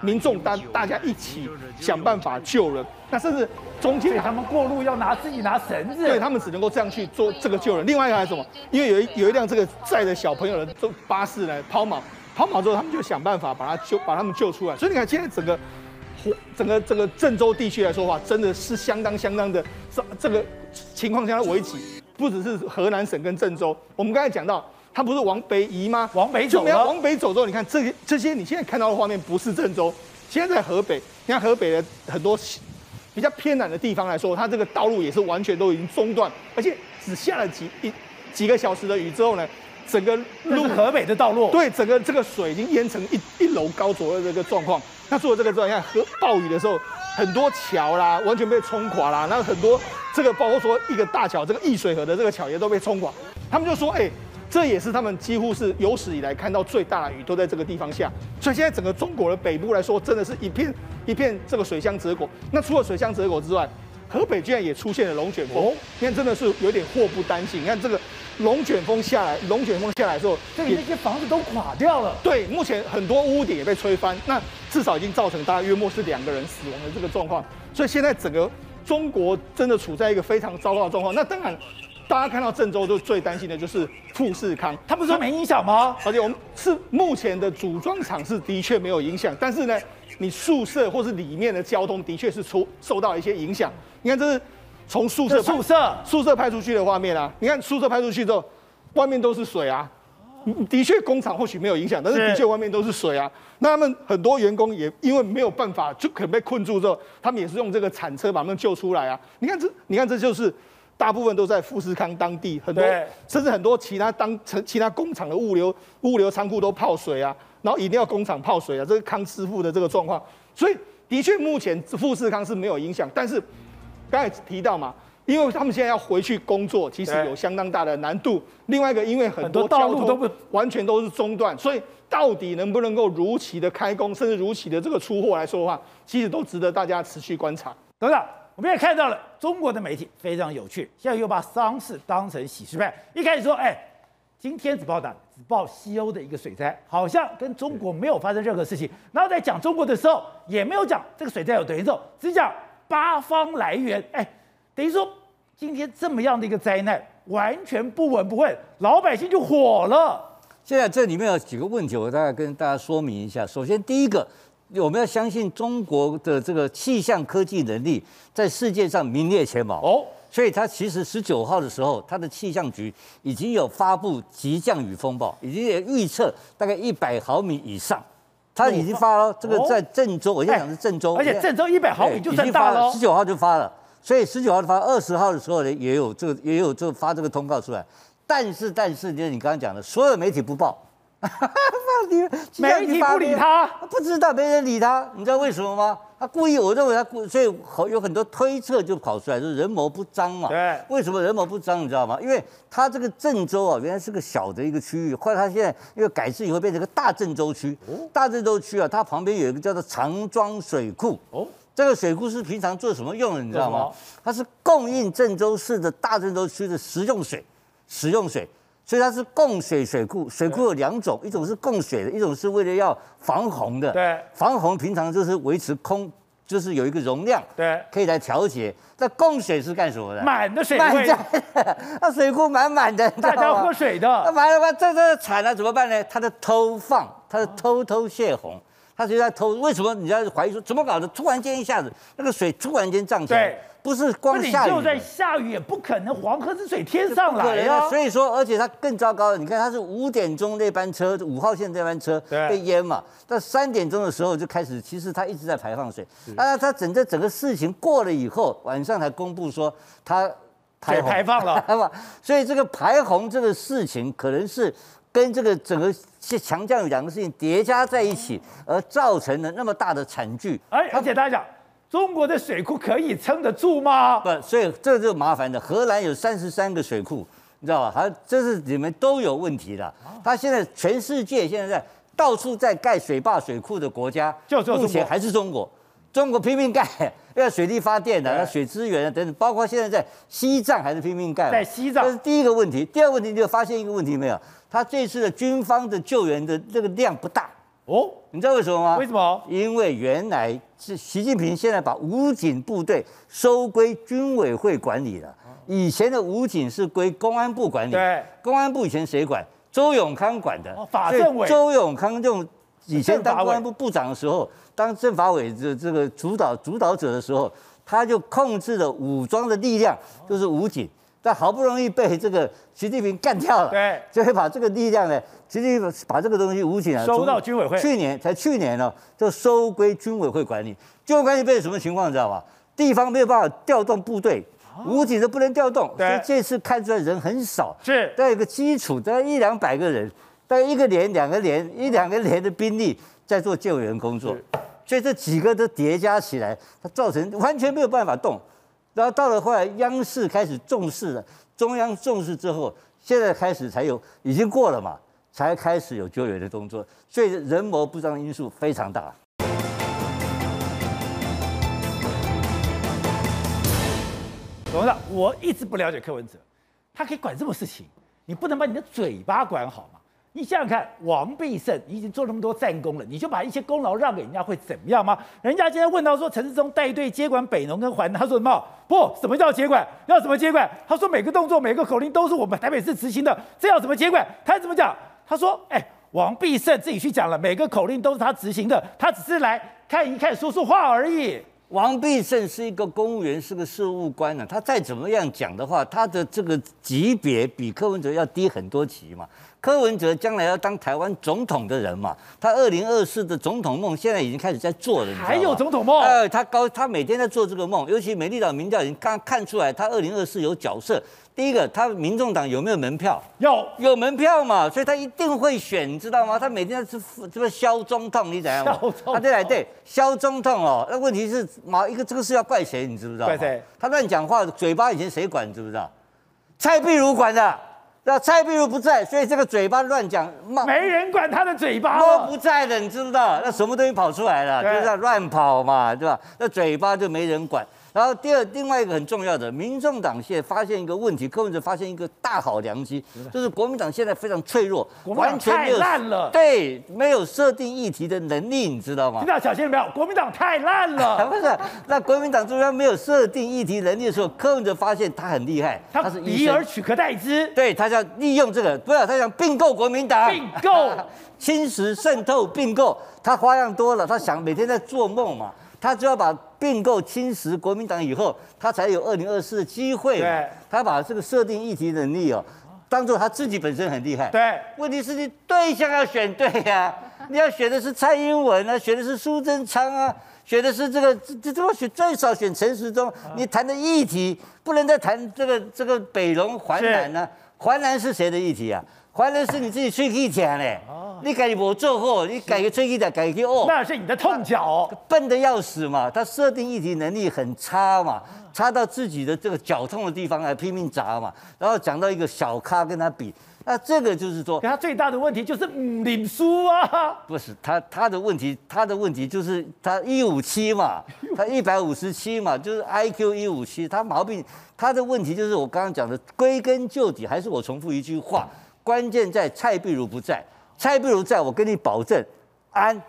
民众大大家一起想办法救人。那甚至中间他们过路要拿自己拿绳子，对他们只能够这样去做这个救人。另外一个还是什么？因为有一有一辆这个载着小朋友的巴士来抛锚。抛锚之后，他们就想办法把他救，把他们救出来。所以你看，现在整个，整个这个郑州地区来说的话，真的是相当相当的这这个情况相当危急。不只是河南省跟郑州，我们刚才讲到，他不是往北移吗？往北走了。往北走之后，你看这些这些你现在看到的画面不是郑州，现在在河北。你看河北的很多比较偏南的地方来说，它这个道路也是完全都已经中断，而且只下了几一几个小时的雨之后呢，整个路河北的道路，对，整个这个水已经淹成一一楼高左右的这个状况。那做了这个之外，你看河暴雨的时候，很多桥啦完全被冲垮啦，那很多这个包括说一个大桥，这个易水河的这个桥也都被冲垮。他们就说，哎，这也是他们几乎是有史以来看到最大的雨都在这个地方下。所以现在整个中国的北部来说，真的是一片一片这个水乡泽国。那除了水乡泽国之外，河北居然也出现了龙卷风，哦，你看真的是有点祸不单行。你看这个。龙卷风下来，龙卷风下来之后，这里那些房子都垮掉了。对，目前很多屋顶也被吹翻，那至少已经造成大概约莫是两个人死亡的这个状况。所以现在整个中国真的处在一个非常糟糕的状况。那当然，大家看到郑州就最担心的就是富士康，他不是说没影响吗？而且我们是目前的组装厂是的确没有影响，但是呢，你宿舍或是里面的交通的确是出受到一些影响。你看这是。从宿舍宿舍宿舍派出去的画面啊，你看宿舍派出去之后，外面都是水啊。的确，工厂或许没有影响，但是的确外面都是水啊。那他们很多员工也因为没有办法，就可能被困住之后，他们也是用这个铲车把他们救出来啊。你看这，你看这就是大部分都在富士康当地，很多甚至很多其他当成其他工厂的物流物流仓库都泡水啊，然后一定要工厂泡水啊，这是康师傅的这个状况。所以的确目前富士康是没有影响，但是。刚才提到嘛，因为他们现在要回去工作，其实有相当大的难度。另外一个，因为很多道路都不完全都是中断，所以到底能不能够如期的开工，甚至如期的这个出货来说的话，其实都值得大家持续观察。等等，我们也看到了中国的媒体非常有趣，现在又把丧事当成喜事办。一开始说，哎，今天只报道只报西欧的一个水灾，好像跟中国没有发生任何事情。然后在讲中国的时候，也没有讲这个水灾有多严重，只讲八方来援。哎，等于说。今天这么样的一个灾难，完全不闻不问，老百姓就火了。现在这里面有几个问题，我大概跟大家说明一下。首先，第一个，我们要相信中国的这个气象科技能力在世界上名列前茅哦。所以，它其实十九号的时候，它的气象局已经有发布急降雨风暴，已经有预测大概一百毫米以上，它已经发了。这个在郑州，我现在讲是郑州，而且郑州一百毫米就算大了，十九号就发了。所以十九号发，二十号的时候呢，也有这个，也有这个发这个通告出来。但是，但是就是你刚刚讲的，所有媒体不报，媒体不理他，不知道没人理他，你知道为什么吗？他故意，我认为他故意，所以好有很多推测就跑出来，就是人谋不张嘛。对，为什么人谋不张？你知道吗？因为他这个郑州啊，原来是个小的一个区域，后来他现在因为改制以后变成个大郑州区。哦大郑州区啊，它旁边有一个叫做长庄水库。哦。这个水库是平常做什么用的？你知道吗？它是供应郑州市的大郑州区的食用水，食用水，所以它是供水水库。水库有两种，一种是供水的，一种是为了要防洪的。对，防洪平常就是维持空，就是有一个容量，对，可以来调节。那供水是干什么的？满的水满的，那水库满满的，大家喝水的。那完了完，这这惨了，怎么办呢？它的偷放，它的偷偷泄洪。他就在偷，为什么？你要怀疑说怎么搞的？突然间一下子，那个水突然间涨起来，对，不是光下雨，就在下雨，也不可能黄河之水天上来啊。所以说，而且它更糟糕的，你看它是五点钟那班车，五号线那班车被淹嘛，到三点钟的时候就开始，其实它一直在排放水。啊，它整个整个事情过了以后，晚上才公布说它排排放了，所以这个排洪这个事情可能是。跟这个整个强降雨两个事情叠加在一起，而造成了那么大的惨剧。哎，而且大家讲，中国的水库可以撑得住吗？不，所以这就麻烦的。荷兰有三十三个水库，你知道吧？它这是里面都有问题的。它现在全世界现在在到处在盖水坝、水库的国家，就目前还是中国。中国拼命盖，要水力发电的，要水资源啊等等，包括现在在西藏还是拼命盖。在西藏，这是第一个问题。第二个问题，你就发现一个问题没有？他这次的军方的救援的这个量不大哦，你知道为什么吗？为什么？因为原来是习近平现在把武警部队收归军委会管理了，以前的武警是归公安部管理。对，公安部以前谁管？周永康管的。哦法政委。周永康用以前当公安部部长的时候，当政法委这这个主导主导者的时候，他就控制了武装的力量，就是武警。但好不容易被这个习近平干掉了，对，就会把这个力量呢，习近平把这个东西武警啊收到军委会，去年才去年呢，就收归军委会管理。军委管理变成什么情况，你知道吧？地方没有办法调动部队，武警都不能调动，所以这次看出来人很少，是，大概有个基础，大概一两百个人，大概一个连、两个连、一两个连的兵力在做救援工作，所以这几个都叠加起来，它造成完全没有办法动。然后到了后来，央视开始重视了，中央重视之后，现在开始才有，已经过了嘛，才开始有救援的动作，所以人谋不臧因素非常大。董事长，我一直不了解柯文哲，他可以管这么事情，你不能把你的嘴巴管好吗？你想想看，王必胜已经做那么多战功了，你就把一些功劳让给人家会怎么样吗？人家今天问到说陈世忠带队接管北农跟环，他说什么？不，什么叫接管？要怎么接管？他说每个动作、每个口令都是我们台北市执行的，这要怎么接管？他怎么讲？他说，哎，王必胜自己去讲了，每个口令都是他执行的，他只是来看一看、说说话而已。王必胜是一个公务员，是个事务官呢、他再怎么样讲的话，他的这个级别比柯文哲要低很多级嘛。柯文哲将来要当台湾总统的人嘛，他二零二四的总统梦现在已经开始在做了，还有总统梦？呃，他高，他每天在做这个梦，尤其美丽岛民调已经刚看出来，他二零二四有角色。第一个，他民众党有没有门票？有，有门票嘛，所以他一定会选，你知道吗？他每天是这个消中痛，你怎样？他对来对消中痛哦。那问题是毛一个这个事要怪谁？你知不知道？怪谁？他乱讲话，嘴巴以前谁管？你知不知道？蔡壁如管的。那蔡壁如不在，所以这个嘴巴乱讲，没人管他的嘴巴。都不在了，你知不知道？那什么东西跑出来了？就是乱跑嘛，对吧？那嘴巴就没人管。然后第二，另外一个很重要的，民众党现在发现一个问题，柯文哲发现一个大好良机，就是国民党现在非常脆弱，完全没有烂了，对，没有设定议题的能力，你知道吗？听到小心了没有？国民党太烂了，不是？那国民党中央没有设定议题能力的时候，柯文哲发现他很厉害，他是以而取可代之，对，他想利用这个，不要他想并购国民党，并购，侵蚀渗透并购，他花样多了，他想每天在做梦嘛。他就要把并购侵蚀国民党以后，他才有二零二四的机会。对，他把这个设定议题能力哦，当做他自己本身很厉害。对，问题是你对象要选对呀、啊，你要选的是蔡英文啊，选的是苏贞昌啊，选的是这个这这么选最少选陈时中。你谈的议题不能再谈这个这个北龙环南呢？环南是谁的议题啊？环南是你自己吹气讲嘞。你改我做货，你改个吹气的，改个哦，那是你的痛脚，笨的要死嘛！他设定议题能力很差嘛，差到自己的这个脚痛的地方来拼命砸嘛，然后讲到一个小咖跟他比，那这个就是说，他最大的问题就是嗯领输啊，不是他他的问题，他的问题就是他一五七嘛，他一百五十七嘛，就是 I Q 一五七，他毛病，他的问题就是我刚刚讲的，归根究底还是我重复一句话，关键在蔡壁如不在。蔡壁如在，我跟你保证，安，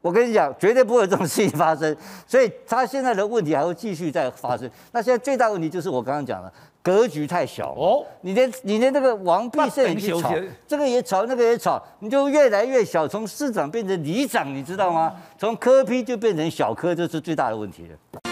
我跟你讲，绝对不会有这种事情发生。所以他现在的问题还会继续再发生。那现在最大问题就是我刚刚讲的，格局太小哦。你连你连那个王必胜也去吵，这个也吵，那个也吵，你就越来越小，从市长变成里长，你知道吗？从科批就变成小科，这是最大的问题了。